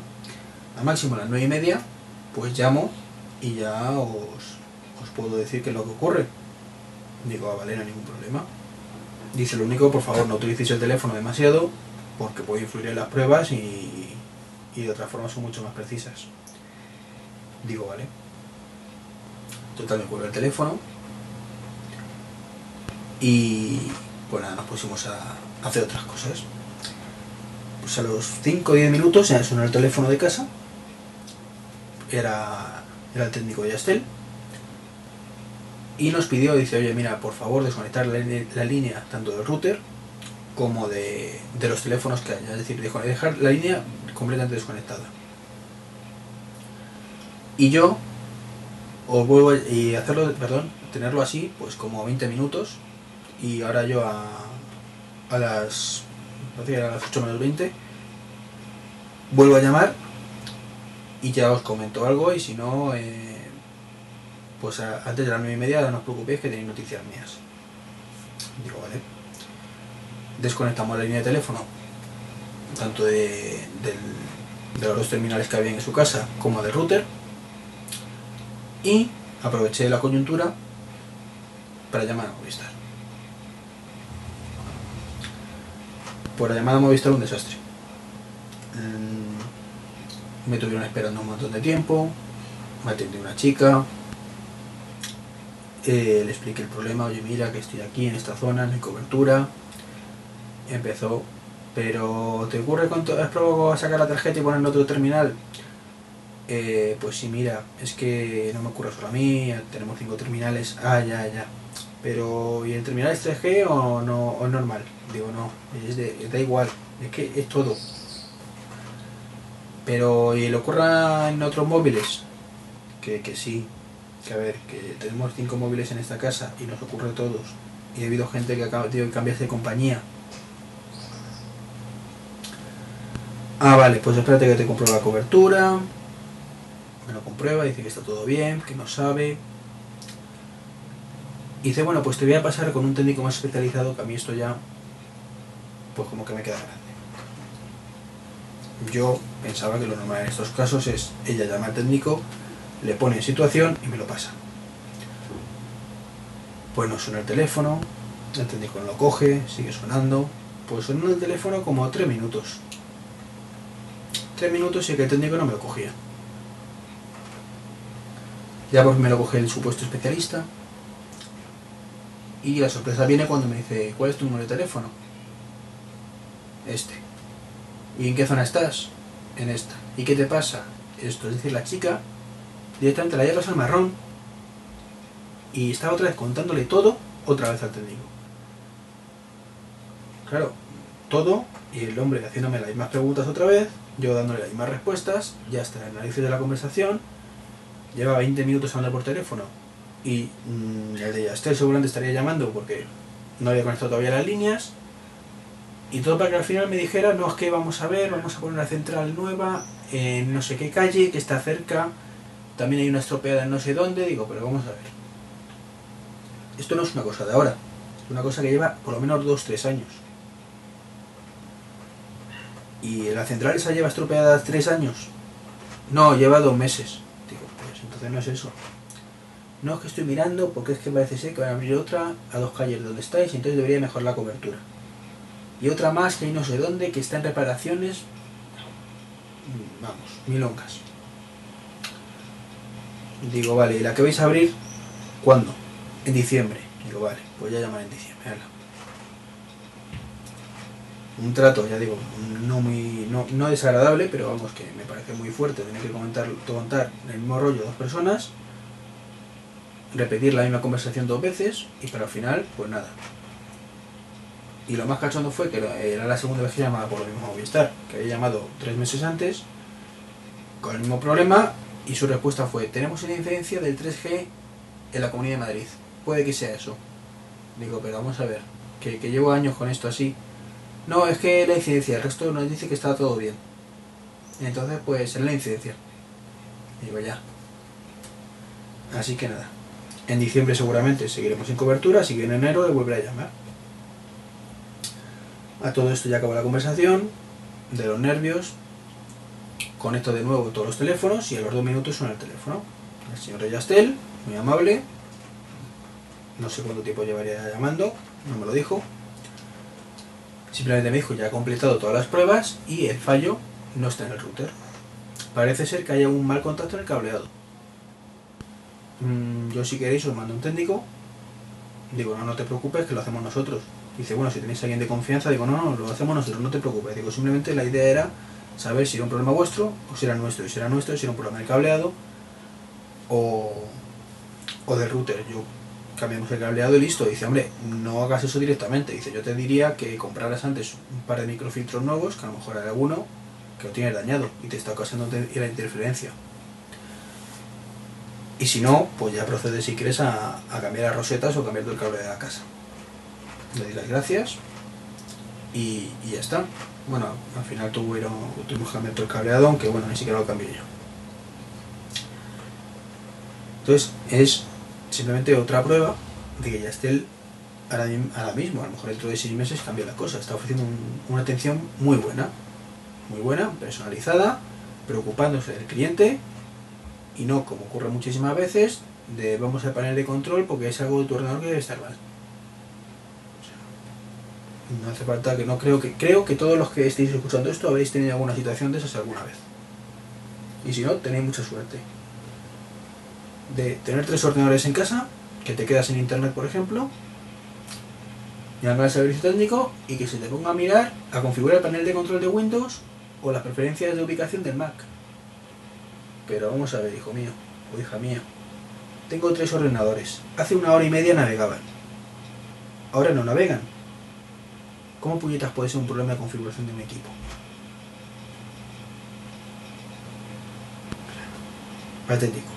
A máximo a las 9 y media, pues llamo y ya os, puedo decir qué es lo que ocurre. Digo, ah, vale, no hay ningún problema. Dice, lo único, por favor, no utilicéis el teléfono demasiado porque puede influir en las pruebas y, y de otra forma son mucho más precisas. Digo, vale. Total, me cuelgo el teléfono y pues nada, nos pusimos a hacer otras cosas. Pues a los 5 o 10 minutos se sonó el teléfono de casa. Era, era el técnico de Yastel. Y nos pidió, dice, oye, mira, por favor, desconectar la, línea tanto del router como de, de, los teléfonos que haya. Es decir, dejar la línea completamente desconectada. Y yo os vuelvo y hacerlo, perdón, tenerlo así, pues como 20 minutos. Y ahora yo a, a las a las 8 menos 20 vuelvo a llamar y ya os comento algo y si no eh, pues antes de las 9 y media no os preocupéis que tenéis noticias mías. Digo vale desconectamos la línea de teléfono tanto de, de los dos terminales que había en su casa como del router y aproveché la coyuntura para llamar a Movistar por la llamada Movistar un desastre. Me tuvieron esperando un montón de tiempo, me atendió una chica, eh, le expliqué el problema, oye mira que estoy aquí en esta zona, no cobertura. Empezó, pero ¿te ocurre cuánto has probado a sacar la tarjeta y poner en otro terminal? Eh, pues sí, mira, es que no me ocurre solo a mí, tenemos cinco terminales, ah, ya, ya. Pero, ¿y el terminal es 3G o, no, o normal? Digo, no, da igual, es que es todo. Pero, ¿y le ocurra en otros móviles? Que, que sí, que a ver, que tenemos cinco móviles en esta casa y nos ocurre a todos. Y ha habido gente que acaba de cambiarse de compañía. Ah, vale, pues espérate que te compro la cobertura. me lo comprueba, dice que está todo bien, que no sabe. Y dice, bueno, pues te voy a pasar con un técnico más especializado, que a mí esto ya, pues como que me queda grande. Yo pensaba que lo normal en estos casos es, ella llama al técnico, le pone en situación y me lo pasa. Pues no suena el teléfono, el técnico no lo coge, sigue sonando, pues sonó el teléfono como tres minutos. Tres minutos y que el técnico no me lo cogía. Ya pues me lo coge el supuesto especialista. Y la sorpresa viene cuando me dice, ¿cuál es tu número de teléfono? Este. ¿Y en qué zona estás? En esta. ¿Y qué te pasa? Esto, es decir, la chica directamente la llevas al marrón y estaba otra vez contándole todo otra vez al técnico. Claro, todo y el hombre haciéndome las mismas preguntas otra vez, yo dándole las mismas respuestas, ya hasta el análisis de la conversación, lleva 20 minutos hablando por teléfono y mmm, el de Yastel seguramente estaría llamando porque no había conectado todavía las líneas y todo para que al final me dijera, no, es que vamos a ver, vamos a poner una central nueva en no sé qué calle, que está cerca, también hay una estropeada en no sé dónde, digo, pero vamos a ver. Esto no es una cosa de ahora, es una cosa que lleva por lo menos 2-3 años. ¿Y la central esa lleva estropeada 3 años? No, lleva 2 meses. Digo, pues entonces no es eso. No es que estoy mirando porque es que parece ser que van a abrir otra a dos calles donde estáis entonces debería mejorar la cobertura y otra más que hay no sé dónde, que está en reparaciones. Vamos, milongas. Digo, vale, ¿y la que vais a abrir? ¿Cuándo? En diciembre. Digo, vale, pues ya llamar en diciembre. Un trato, ya digo, no muy no, no, desagradable, pero vamos, que me parece muy fuerte tener que comentar, contar el mismo rollo dos personas, repetir la misma conversación dos veces y para el final, pues nada, y lo más cachondo fue que era la segunda vez que llamaba por lo mismo Movistar, que había llamado tres meses antes con el mismo problema y su respuesta fue, tenemos una incidencia del 3G en la Comunidad de Madrid. Puede que sea eso. Digo, pero vamos a ver, que, llevo años con esto así. No, es que la incidencia, el resto nos dice que está todo bien. Entonces, pues es la incidencia. Digo, ya. Así que nada. En diciembre seguramente seguiremos sin cobertura, así que en enero le a llamar. A todo esto ya acabó la conversación, de los nervios, conecto de nuevo todos los teléfonos y a los dos minutos suena el teléfono. El señor Reyastel, muy amable, no sé cuánto tiempo llevaría llamando, no me lo dijo. Simplemente me dijo ya ha completado todas las pruebas y el fallo no está en el router. Parece ser que haya un mal contacto en el cableado. Mm, yo si queréis os mando un técnico. Digo, no, no te preocupes que lo hacemos nosotros. Dice, bueno, si tenéis a alguien de confianza, digo, no, no, lo hacemos nosotros, no te preocupes. Digo, simplemente la idea era saber si era un problema vuestro o si era nuestro. Y si era nuestro, si era un problema del cableado o, o del router. Yo cambiamos el cableado y listo. Dice, hombre, no hagas eso directamente. Dice, yo te diría que compraras antes un par de microfiltros nuevos, que a lo mejor hay alguno que lo tienes dañado y te está causando la interferencia. Y si no, pues ya procedes si quieres a, cambiar las rosetas o cambiar el cable de la casa le di las gracias y, ya está. Bueno, al final tuvieron, tuvimos que cambiar todo el cableado, aunque bueno, ni siquiera lo cambié yo. Entonces es simplemente otra prueba de que ya esté ahora, ahora mismo, a lo mejor dentro de seis meses cambia la cosa. Está ofreciendo un, una atención muy buena, muy buena, personalizada, preocupándose del cliente y no como ocurre muchísimas veces de vamos al panel de control porque es algo de tu ordenador que debe estar mal. No hace falta que no creo que creo que todos los que estéis escuchando esto habréis tenido alguna situación de esas alguna vez. Y si no, tenéis mucha suerte. De tener tres ordenadores en casa, que te quedas en internet por ejemplo, llamar al servicio técnico y que se te ponga a mirar, a configurar el panel de control de Windows o las preferencias de ubicación del Mac. Pero vamos a ver, hijo mío, o hija mía. Tengo tres ordenadores. Hace una hora y media navegaban. Ahora no navegan ¿Cómo puñetas puede ser un problema de configuración de un equipo? Patético.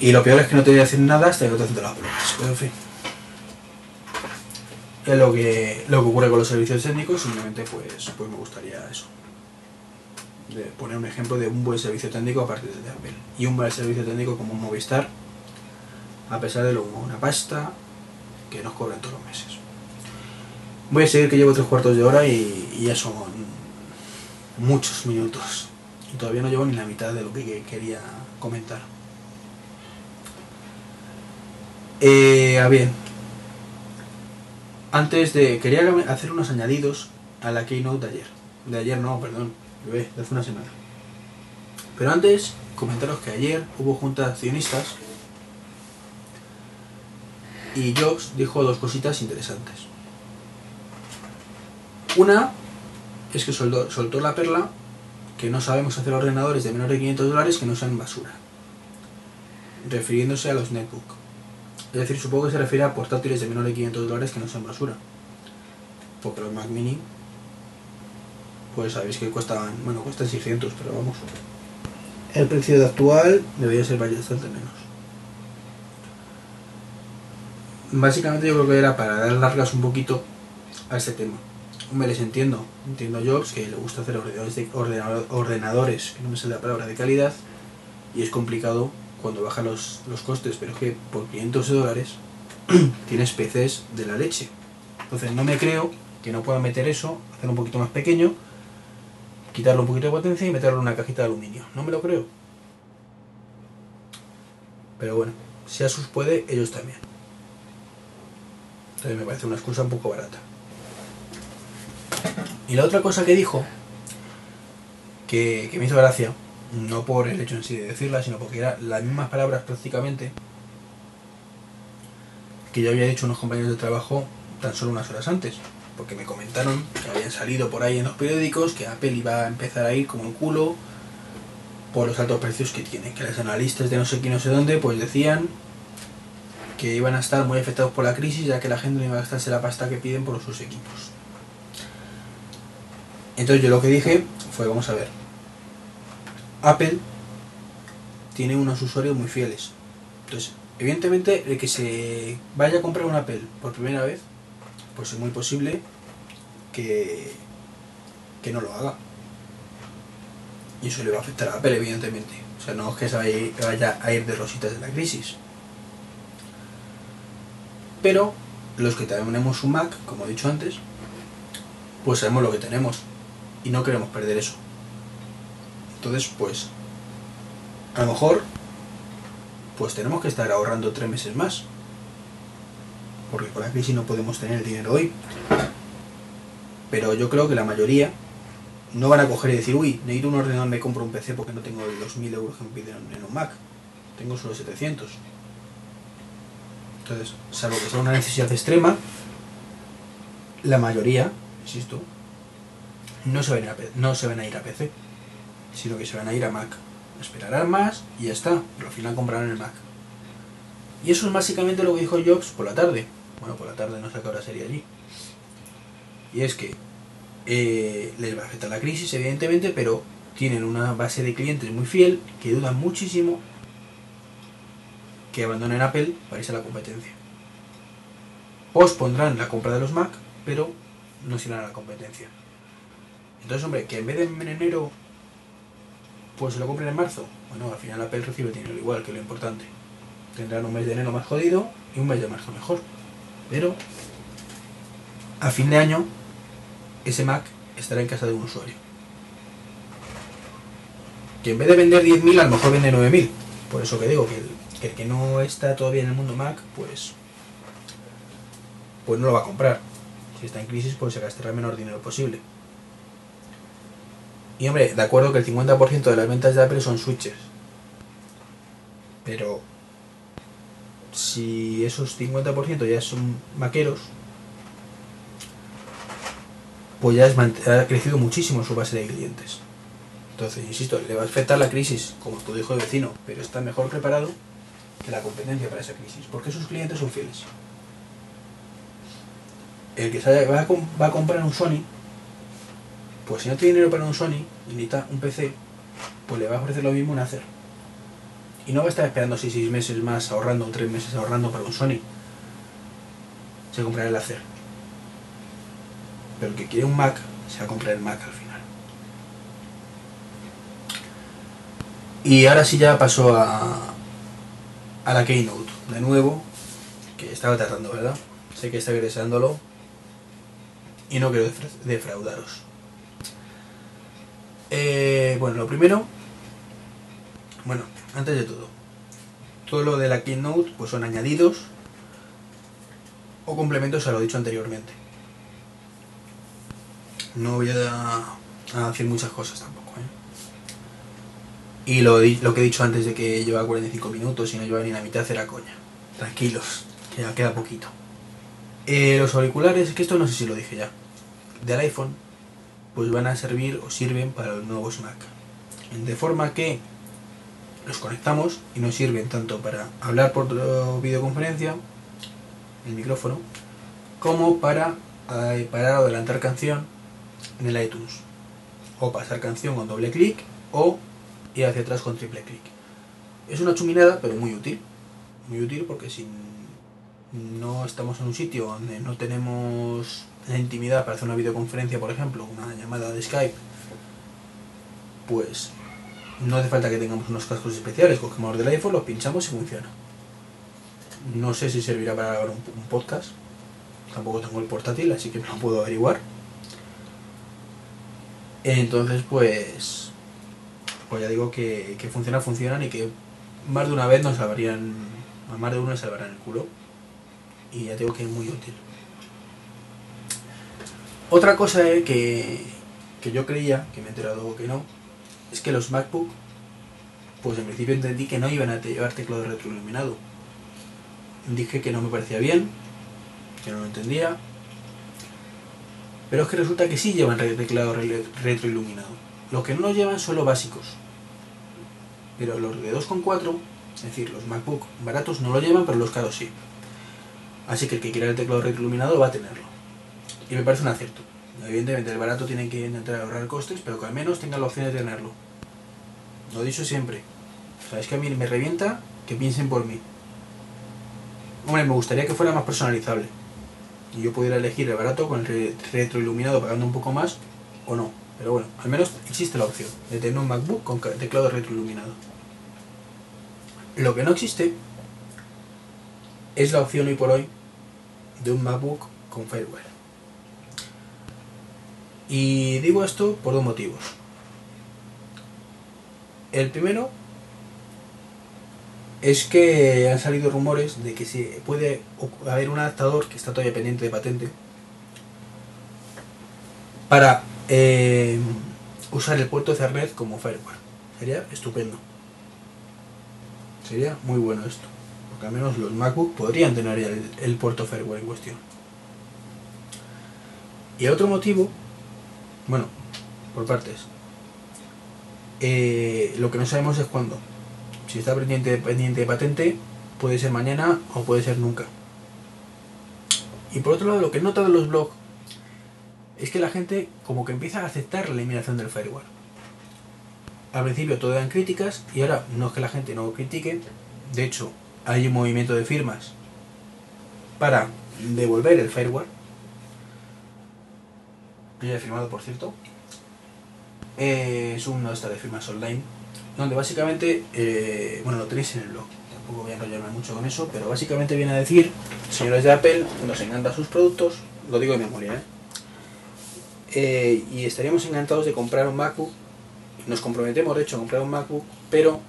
Y lo peor es que no te voy a decir nada hasta que no te hacen las pruebas. Pero en fin. Es lo que, lo que ocurre con los servicios técnicos, simplemente pues, pues me gustaría eso. De poner un ejemplo de un buen servicio técnico aparte de Apple. Y un buen servicio técnico como un Movistar, a pesar de lo una pasta que nos cobran todos los meses. Voy a seguir que llevo tres cuartos de hora y, ya son muchos minutos. Y todavía no llevo ni la mitad de lo que quería comentar. Eh, a bien. Antes de. Quería hacer unos añadidos a la keynote de ayer. De ayer no, perdón. De hace una semana. Pero antes, comentaros que ayer hubo juntas accionistas. Y Jobs dijo dos cositas interesantes. Una es que soltó, soltó la perla que no sabemos hacer ordenadores de menos de 500 dólares que no sean basura. Refiriéndose a los netbook. Es decir, supongo que se refiere a portátiles de menos de 500 dólares que no sean basura. Porque los Mac Mini, pues sabéis que cuestan, bueno, cuestan 600, pero vamos. El precio de actual debería ser bastante menos. Básicamente yo creo que era para dar largas un poquito a este tema. Me les entiendo, entiendo a Jobs que le gusta hacer ordenadores, de, ordenadores, que no me sale la palabra, de calidad, y es complicado cuando bajan los, los costes, pero es que por 500 dólares *clears throat* tienes PCs de la leche. Entonces no me creo que no pueda meter eso, hacerlo un poquito más pequeño, quitarle un poquito de potencia y meterlo en una cajita de aluminio. No me lo creo. Pero bueno, si Asus puede, ellos también. Entonces me parece una excusa un poco barata. Y la otra cosa que dijo, que, que me hizo gracia, no por el hecho en sí de decirla, sino porque eran las mismas palabras prácticamente que yo había dicho a unos compañeros de trabajo tan solo unas horas antes, porque me comentaron que habían salido por ahí en los periódicos que Apple iba a empezar a ir como un culo por los altos precios que tiene, que los analistas de no sé quién no sé dónde pues decían que iban a estar muy afectados por la crisis ya que la gente no iba a gastarse la pasta que piden por sus equipos. Entonces yo lo que dije fue, vamos a ver, Apple tiene unos usuarios muy fieles. Entonces, evidentemente, el que se vaya a comprar un Apple por primera vez, pues es muy posible que, que no lo haga. Y eso le va a afectar a Apple, evidentemente. O sea, no es que se vaya a ir de rositas de la crisis. Pero los que tenemos un Mac, como he dicho antes, pues sabemos lo que tenemos. Y no queremos perder eso. Entonces, pues, a lo mejor, pues tenemos que estar ahorrando tres meses más. Porque con la crisis no podemos tener el dinero hoy. Pero yo creo que la mayoría no van a coger y decir, uy, necesito un ordenador, me compro un PC porque no tengo los 2.000 euros que me piden en un Mac. Tengo solo 700. Entonces, salvo que sea una necesidad extrema, la mayoría, insisto, no se van a, no se van a ir a PC sino que se van a ir a Mac. Esperarán más y ya está, pero al final comprarán el Mac. Y eso es básicamente lo que dijo Jobs por la tarde. Bueno, por la tarde no sé qué hora sería allí. Y es que eh, les va a afectar la crisis, evidentemente, pero tienen una base de clientes muy fiel que dudan muchísimo que abandonen Apple para irse a la competencia. Pospondrán la compra de los Mac, pero no se irán a la competencia. Entonces, hombre, que en vez de en enero pues se lo compren en marzo. Bueno, al final Apple recibe dinero igual, que lo importante. Tendrán un mes de enero más jodido y un mes de marzo mejor. Pero a fin de año ese Mac estará en casa de un usuario. Que en vez de vender 10.000 a lo mejor vende 9.000. Por eso que digo que el, que el, que no está todavía en el mundo Mac, pues, pues no lo va a comprar. Si está en crisis, pues se gastará el menor dinero posible. Y hombre, de acuerdo que el 50% de las ventas de Apple son switches. Pero si esos 50% ya son maqueros, pues ya ha crecido muchísimo su base de clientes. Entonces, insisto, le va a afectar la crisis, como tu dijo el vecino, pero está mejor preparado que la competencia para esa crisis, porque sus clientes son fieles. El que va a, va a comprar un Sony pues si no tiene dinero para un Sony y necesita un PC, pues le va a ofrecer lo mismo un Acer. Y no va a estar esperando 6 meses más ahorrando, o 3 meses ahorrando para un Sony. Se comprará el Acer. Pero el que quiere un Mac, se va a comprar el Mac al final. Y ahora sí ya pasó a, a la Keynote, de nuevo, que estaba tratando, ¿verdad? Sé que está regresándolo y no quiero defraudaros. Eh, bueno, lo primero, bueno, antes de todo, todo lo de la Keynote pues son añadidos o complementos a lo dicho anteriormente. No voy a, a decir muchas cosas tampoco. ¿eh? Y lo, lo, que he dicho antes de que lleva 45 minutos y no lleva ni la mitad era coña. Tranquilos, que ya queda poquito. Eh, los auriculares, que esto no sé si lo dije ya, del iPhone, pues van a servir o sirven para los nuevos Mac. De forma que los conectamos y nos sirven tanto para hablar por videoconferencia, el micrófono, como para eh, parar o adelantar canción en el iTunes. O pasar canción con doble clic o ir hacia atrás con triple clic. Es una chuminada, pero muy útil. Muy útil porque si no estamos en un sitio donde no tenemos la intimidad para hacer una videoconferencia, por ejemplo, una llamada de Skype, pues no hace falta que tengamos unos cascos especiales, cogemos del iPhone, los pinchamos y funciona. No sé si servirá para grabar un, podcast, tampoco tengo el portátil, así que no lo puedo averiguar. Entonces, pues, pues ya digo que, que funciona, funcionan y que más de una vez nos salvarían, a más de uno nos salvarán el culo. Y ya digo que es muy útil. Otra cosa que, que yo creía, que me he enterado que no, es que los MacBook, pues en principio entendí que no iban a llevar teclado retroiluminado. Dije que no me parecía bien, que no lo entendía, pero es que resulta que sí llevan teclado retroiluminado. Los que no lo llevan son los básicos, pero los de 2.4, es decir, los MacBook baratos no lo llevan, pero los caros sí. Así que el que quiera el teclado retroiluminado va a tenerlo. Y me parece un acierto. Evidentemente el barato tiene que intentar ahorrar costes, pero que al menos tenga la opción de tenerlo. Lo he dicho siempre. Sabéis que a mí me revienta que piensen por mí. Hombre, me gustaría que fuera más personalizable. Y yo pudiera elegir el barato con el retroiluminado pagando un poco más o no. Pero bueno, al menos existe la opción de tener un MacBook con teclado retroiluminado. Lo que no existe es la opción hoy por hoy de un MacBook con fireware. Y digo esto por dos motivos. El primero es que han salido rumores de que si puede haber un adaptador que está todavía pendiente de patente para eh, usar el puerto Ethernet como fireware. Sería estupendo. Sería muy bueno esto. Porque al menos los MacBook podrían tener el, el puerto fireware en cuestión. Y el otro motivo bueno, por partes. Eh, lo que no sabemos es cuándo. Si está pendiente, pendiente de patente, puede ser mañana o puede ser nunca. Y por otro lado, lo que he notado en los blogs es que la gente como que empieza a aceptar la eliminación del firewall. Al principio todo eran críticas y ahora no es que la gente no critique, de hecho hay un movimiento de firmas para devolver el firewall ya he firmado por cierto, eh, es un esta de firmas online, donde básicamente, eh, bueno, lo tenéis en el blog, tampoco voy a enrollarme mucho con eso, pero básicamente viene a decir, señores de Apple, nos encantan sus productos, lo digo de memoria, ¿eh? y estaríamos encantados de comprar un MacBook, nos comprometemos de hecho a comprar un MacBook, pero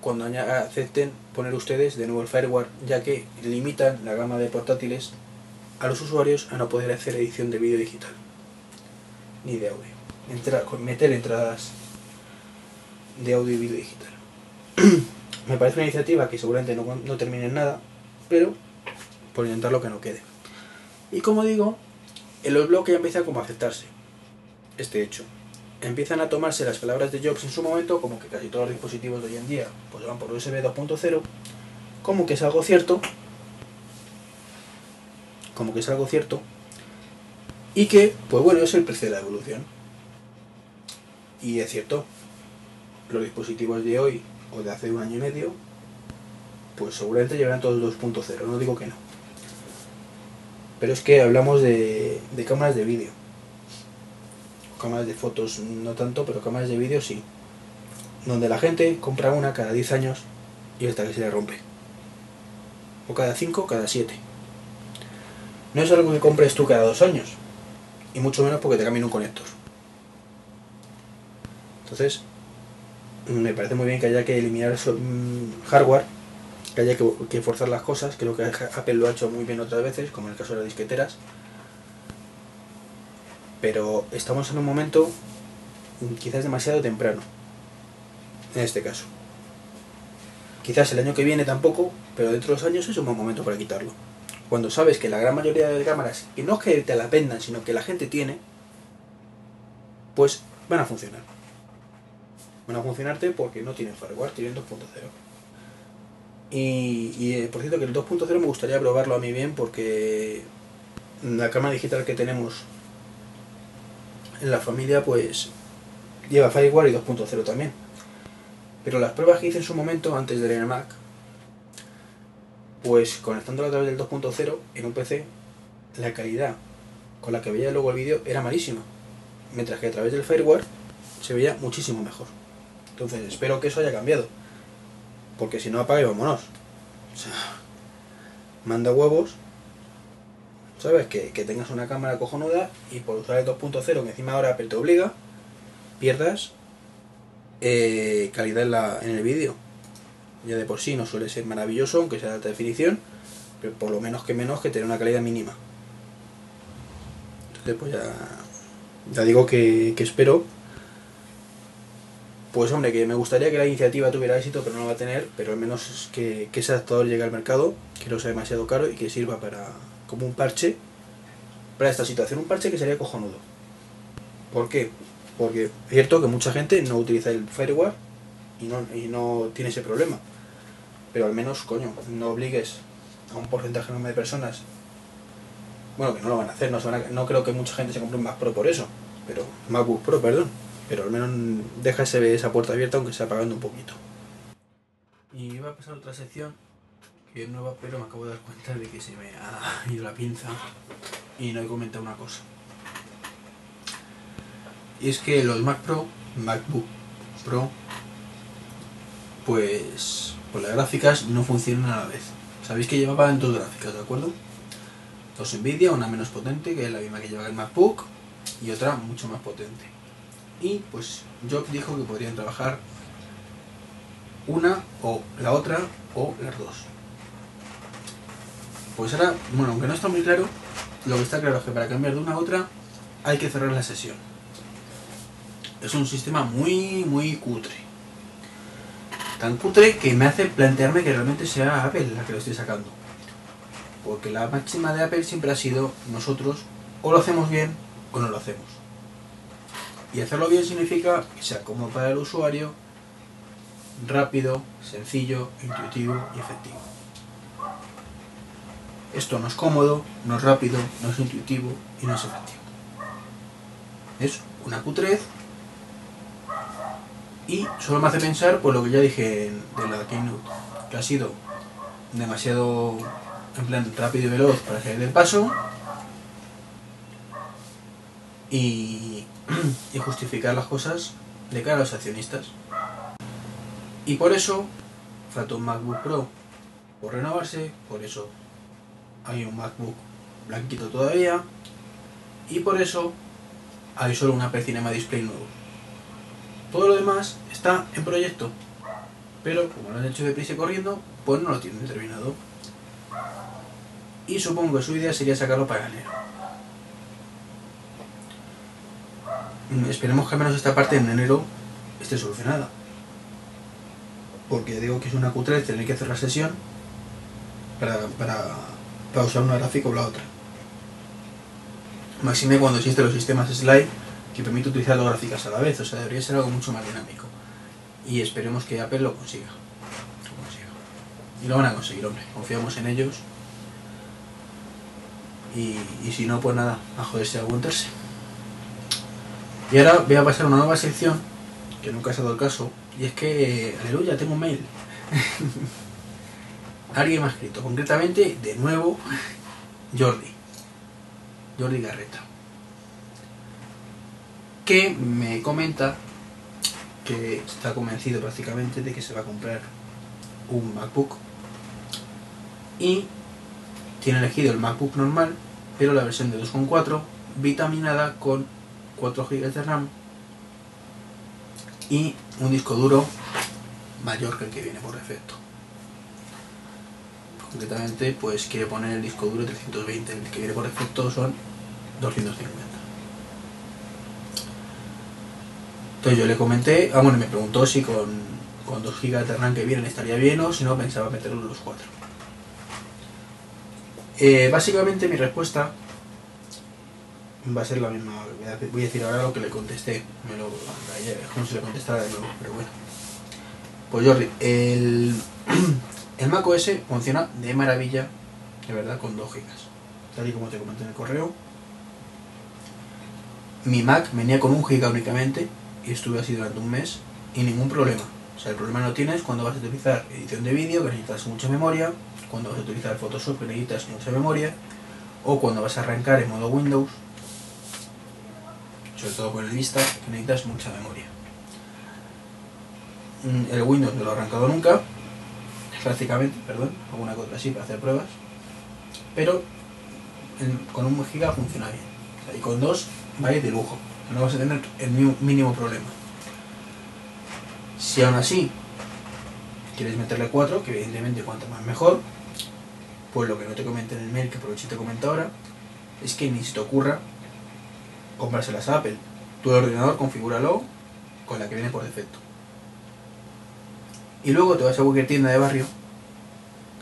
cuando acepten poner ustedes de nuevo el fireware, ya que limitan la gama de portátiles a los usuarios a no poder hacer edición de vídeo digital ni de audio. Entra, meter entradas de audio y vídeo digital. *clears throat* Me parece una iniciativa que seguramente no, no termine en nada, pero por intentar que no quede. Y como digo, los bloques ya empieza como a aceptarse este hecho. Empiezan a tomarse las palabras de Jobs en su momento, como que casi todos los dispositivos de hoy en día pues van por USB 2.0, como que es algo cierto, como que es algo cierto, y que, pues bueno, es el precio de la evolución. Y es cierto, los dispositivos de hoy o de hace un año y medio, pues seguramente llevarán todos 2.0, no digo que no. Pero es que hablamos de, de cámaras de vídeo. Cámaras de fotos no tanto, pero cámaras de vídeo sí. donde la gente compra una cada 10 años y hasta que se le rompe. O cada 5, cada 7. No es algo que compres tú cada dos años. Y mucho menos porque te cambien un conector. Entonces, me parece muy bien que haya que eliminar eso, mm, hardware, que haya que, que forzar las cosas. Creo que Apple lo ha hecho muy bien otras veces, como en el caso de las disqueteras. Pero estamos en un momento mm, quizás demasiado temprano. En este caso. Quizás el año que viene tampoco, pero dentro de dos años es un buen momento para quitarlo. Cuando sabes que la gran mayoría de cámaras, que no es que te la vendan, sino que la gente tiene, pues van a funcionar. Van a funcionarte porque no tienen fireware, tienen 2.0. Y, y eh, por cierto que el 2.0 me gustaría probarlo a mí bien porque la cámara digital que tenemos en la familia pues lleva fireware y 2.0 también. Pero las pruebas que hice en su momento antes del Mac pues conectándolo a través del 2.0 en un PC, la calidad con la que veía luego el vídeo era malísima. Mientras que a través del fireware se veía muchísimo mejor. Entonces espero que eso haya cambiado. Porque si no apaga y vámonos. O sea, manda huevos. ¿Sabes? Que, tengas una cámara cojonuda y por usar el 2.0, que encima ahora te obliga, pierdas eh, calidad en, la, en el vídeo ya de por sí no suele ser maravilloso, aunque sea de alta definición, pero por lo menos que menos que tener una calidad mínima. Entonces pues ya, ya digo que, espero, pues hombre, que me gustaría que la iniciativa tuviera éxito, pero no lo va a tener, pero al menos que, que ese adaptador llegue al mercado, que no sea demasiado caro y que sirva para como un parche para esta situación, un parche que sería cojonudo. ¿Por qué? Porque es cierto que mucha gente no utiliza el fireware y no, y no tiene ese problema pero al menos, coño, no obligues a un porcentaje enorme de personas. Bueno, que no lo van a hacer, no, no creo que mucha gente se compre un Mac Pro por eso, pero MacBook Pro, perdón, pero al menos deja ese, esa puerta abierta aunque sea pagando un poquito. Y iba a pasar otra sección que es nueva, pero me acabo de dar cuenta de que se me ha ido la pinza y no he comentado una cosa. Y es que los Mac Pro, MacBook Pro, pues las gráficas no funcionan a la vez. Sabéis que llevaban dos gráficas, ¿de acuerdo? Dos Nvidia, una menos potente, que es la misma que lleva el MacBook, y otra mucho más potente. Y pues Job dijo que podrían trabajar una o la otra o las dos. Pues ahora, bueno, aunque no está muy claro, lo que está claro es que para cambiar de una a otra hay que cerrar la sesión. Es un sistema muy, muy cutre tan cutre que me hace plantearme que realmente sea Apple la que lo esté sacando. Porque la máxima de Apple siempre ha sido nosotros o lo hacemos bien o no lo hacemos. Y hacerlo bien significa que sea como para el usuario, rápido, sencillo, intuitivo y efectivo. Esto no es cómodo, no es rápido, no es intuitivo y no es efectivo. Es una cutrez y solo me hace pensar por lo que ya dije de la Keynote, que ha sido demasiado en plan rápido y veloz para que el paso *clears throat* y, justificar las cosas de cara a los accionistas. Y por eso falta un MacBook Pro por renovarse, por eso hay un MacBook blanquito todavía y por eso hay solo un Apple Cinema Display nuevo. Todo lo demás está en proyecto, pero como lo han hecho deprisa y corriendo, pues no lo tienen terminado. Y supongo que su idea sería sacarlo para enero. Mm, esperemos que al menos esta parte en enero esté solucionada. Porque digo que es una cutre tener que la sesión para, para, usar una gráfica o la otra. Máxime cuando existen los sistemas slide que permite utilizar dos gráficas a la vez, o sea, debería ser algo mucho más dinámico. Y esperemos que Apple lo consiga. Y lo van a conseguir, hombre, confiamos en ellos. Y, si no, pues nada, a joderse, a aguantarse. Y ahora voy a pasar a una nueva sección, que nunca ha sido el caso, y es que, aleluya, tengo un mail. *laughs* Alguien me ha escrito, concretamente, de nuevo, *laughs* Jordi. Jordi Garreta que me comenta que está convencido prácticamente de que se va a comprar un MacBook y tiene elegido el MacBook normal, pero la versión de 2.4 vitaminada con 4 GB de RAM y un disco duro mayor que el que viene por defecto. Concretamente, pues quiere poner el disco duro 320, el que viene por defecto son 250. Entonces yo le comenté, ah bueno, me preguntó si con, con 2 GB de RAM que vienen estaría bien o si no pensaba meterlo en los 4. Eh, básicamente mi respuesta va a ser la misma. Voy a decir ahora lo que le contesté. Me lo, como si le contestara de nuevo, pero bueno. Pues Jordi, el, *clears throat* el Mac OS funciona de maravilla, de verdad, con 2 GB. Tal y como te comenté en el correo. Mi Mac venía con un GB únicamente y estuve así durante un mes y ningún problema. O sea, el problema no tienes cuando vas a utilizar edición de vídeo, que necesitas mucha memoria, cuando vas a utilizar Photoshop, que necesitas mucha memoria, o cuando vas a arrancar en modo Windows, sobre todo con el Vista, que necesitas mucha memoria. Mm, el Windows no lo he arrancado nunca, prácticamente, perdón, alguna cosa así para hacer pruebas, pero con un giga funciona bien. y con dos va de lujo, no vas a tener el mínimo problema. Si aún así quieres meterle 4, que evidentemente cuanto más mejor, pues lo que no te comenté en el mail, que aprovecho y te comento ahora, es que ni se te ocurra comprárselas a Apple. Tu ordenador configúralo con la que viene por defecto. Y luego te vas a cualquier tienda de barrio,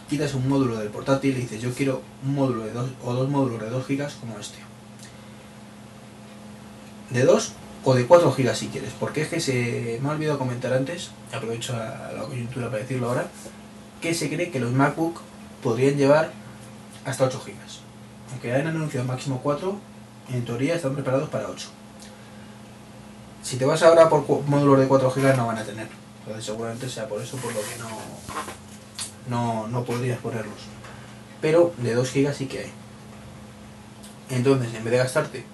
quitas un módulo del portátil y dices yo quiero un módulo de dos o dos módulos de 2 GB como este. De 2 o de 4 GB si quieres, porque es que se me ha olvidado comentar antes, aprovecho la, coyuntura para decirlo ahora, que se cree que los MacBook podrían llevar hasta 8 GB. Aunque hayan anunciado máximo 4, en teoría están preparados para 8. Si te vas ahora por módulos de 4 GB no van a tener. Entonces seguramente sea por eso por lo que no, no, podrías ponerlos. Pero de 2 GB sí que hay. Entonces, en vez de gastarte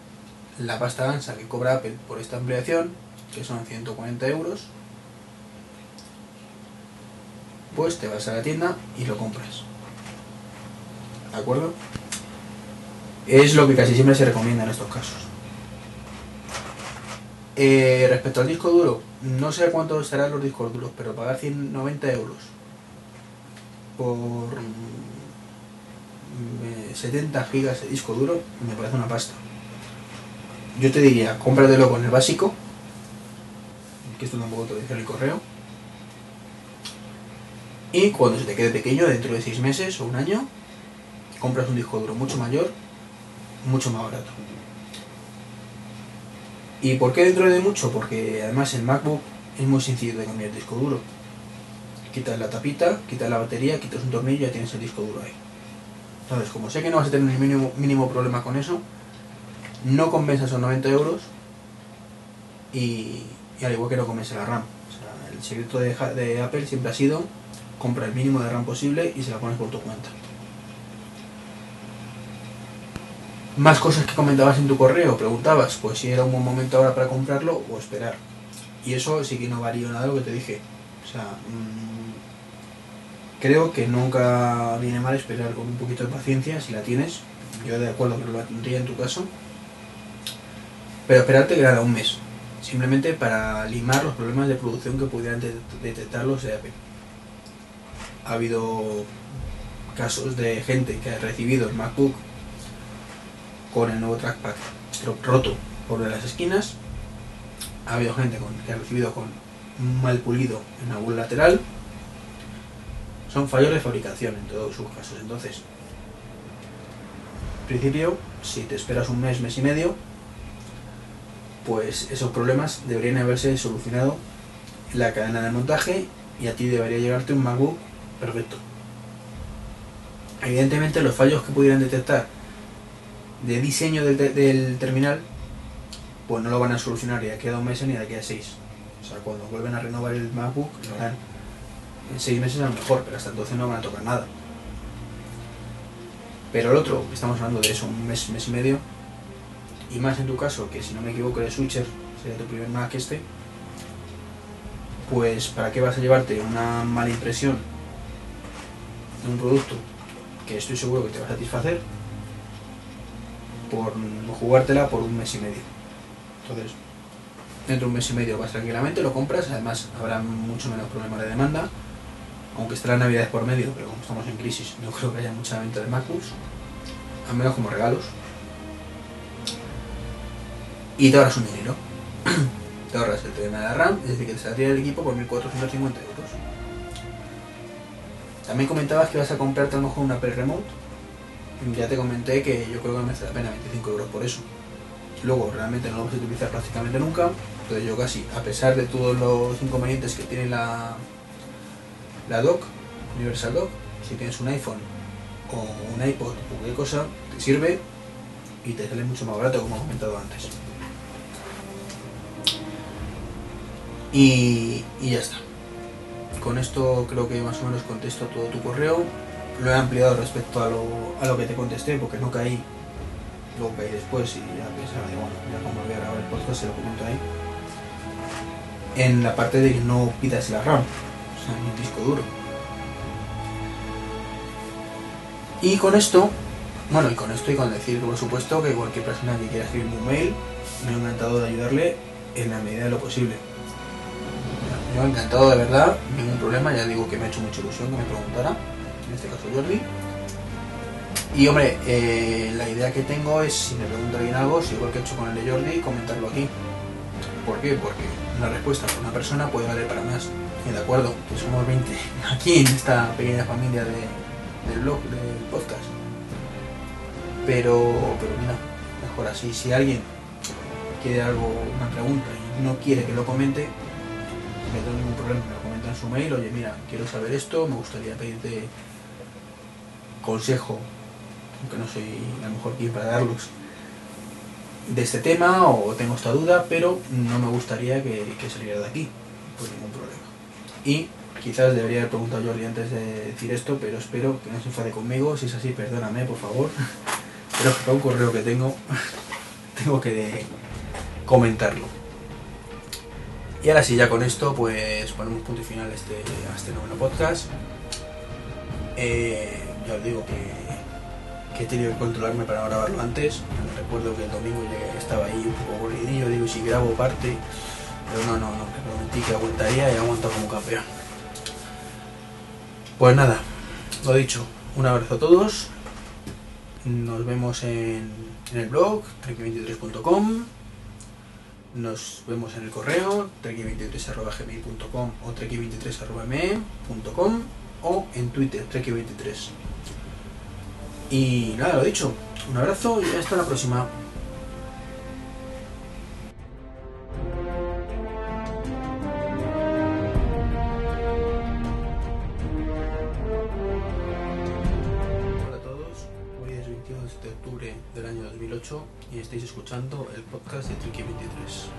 la pasta ancha que cobra Apple por esta ampliación, que son 140 euros, pues te vas a la tienda y lo compras. ¿De acuerdo? Es lo que casi siempre se recomienda en estos casos. Eh, respecto al disco duro, no sé cuánto estarán los discos duros, pero pagar 190 euros por 70 mm, gigas de disco duro me parece una pasta. Yo te diría, cómpratelo con el básico, que esto tampoco te lo en el correo, y cuando se te quede pequeño, dentro de 6 meses o un año, compras un disco duro mucho mayor mucho más barato. ¿Y por qué dentro de mucho? Porque además el MacBook es muy sencillo de cambiar el disco duro. Quitas la tapita, quitas la batería, quitas un tornillo y ya tienes el disco duro ahí. Entonces, como sé que no vas a tener el mínimo, mínimo problema con eso, no compensa esos 90 euros y, al igual que no compensa la RAM. el secreto de, de Apple siempre ha sido comprar el mínimo de RAM posible y se la pones por tu cuenta. Más cosas que comentabas en tu correo, preguntabas, pues si era un buen momento ahora para comprarlo o esperar. Y eso sí que no varía nada lo que te dije. O sea, mmm, creo que nunca viene mal esperar con un poquito de paciencia, si la tienes. Yo de acuerdo que lo tendría en tu caso. Pero esperarte que nada, un mes. Simplemente para limar los problemas de producción que pudieran detectar los de Apple. Ha habido casos de gente que ha recibido el MacBook con el nuevo trackpad roto por las esquinas. Ha habido gente que ha recibido con mal pulido en algún lateral. Son fallos de fabricación en todos sus casos. Entonces, en principio, si te esperas un mes, mes y medio, pues esos problemas deberían haberse solucionado la cadena de montaje y a ti debería llegarte un MacBook perfecto. Evidentemente los fallos que pudieran detectar de diseño del, terminal, pues no lo van a solucionar ni de aquí a dos meses ni de aquí a seis. O sea, cuando vuelven a renovar el MacBook, en seis meses a lo mejor, pero hasta entonces no van a tocar nada. Pero el otro, estamos hablando de eso, un mes, mes y medio, y más en tu caso, que si no me equivoco de Switcher, sería tu primer Mac este, pues ¿para qué vas a llevarte una mala impresión de un producto que estoy seguro que te va a satisfacer por jugártela por un mes y medio? Entonces, dentro de un mes y medio vas tranquilamente, lo compras, además habrá mucho menos problema de demanda, aunque estará Navidades por medio, pero como estamos en crisis, no creo que haya mucha venta de MacBooks, al menos como regalos. Y te ahorras un dinero. *clears throat* te ahorras el tema de RAM, es decir, que te saldría el equipo por 1.450 euros. También comentabas que vas a comprarte a lo mejor una Apple Remote. Ya te comenté que yo creo que me merece la pena 25 euros por eso. Luego realmente no lo vas a utilizar prácticamente nunca. Entonces yo casi, a pesar de todos los inconvenientes que tiene la, la dock, Universal Dock, si tienes un iPhone o un iPod o cualquier cosa, te sirve y te sale mucho más barato como he comentado antes. Y, ya está. Con esto creo que más o menos contesto todo tu correo. Lo he ampliado respecto a lo, a lo que te contesté porque no caí luego caí después y ya pensaba, bueno, ya como voy a grabar el podcast se lo comento ahí. En la parte de que no pidas la RAM, o sea, ni un disco duro. Y con esto, bueno, y con esto y con decir, por supuesto, que cualquier persona que quiera escribirme un mail, me he encantado de ayudarle en la medida de lo posible. Yo encantado de verdad, ningún problema, ya digo que me ha hecho mucha ilusión que me preguntara, en este caso Jordi. Y hombre, eh, la idea que tengo es, si me pregunta alguien algo, si igual que he hecho con el de Jordi, comentarlo aquí. ¿Por qué? Porque una respuesta por una persona puede valer para más. De acuerdo, que somos 20 aquí en esta pequeña familia de, del blog, del podcast. Pero, pero mira, mejor así. Si alguien quiere algo, una pregunta y no quiere que lo comente, no tengo ningún problema, me lo comenta en su mail, oye mira, quiero saber esto, me gustaría pedirte consejo aunque no soy a lo mejor quien para darlos, de este tema o tengo esta duda, pero no me gustaría que, saliera de aquí, por ningún problema. Y quizás debería haber preguntado a Jordi antes de decir esto, pero espero que no se enfade conmigo, si es así, perdóname, por favor. Pero que un correo que tengo, *laughs* tengo que comentarlo. Y ahora sí, ya con esto, pues ponemos punto y final a este, este noveno podcast. Eh, ya os digo que he tenido que controlarme para grabarlo antes. Recuerdo que el domingo estaba ahí un poco aburridillo, digo, si grabo parte, pero no, no, no, me prometí que aguantaría y aguanto como campeón. Pues nada, lo dicho, un abrazo a todos, nos vemos en, el blog, trek23.com, nos vemos en el correo, trek23.gmail.com o trek23.me.com o en Twitter, trek23. Y nada, lo dicho. Un abrazo y hasta la próxima. Estáis escuchando el podcast de Tricky 23.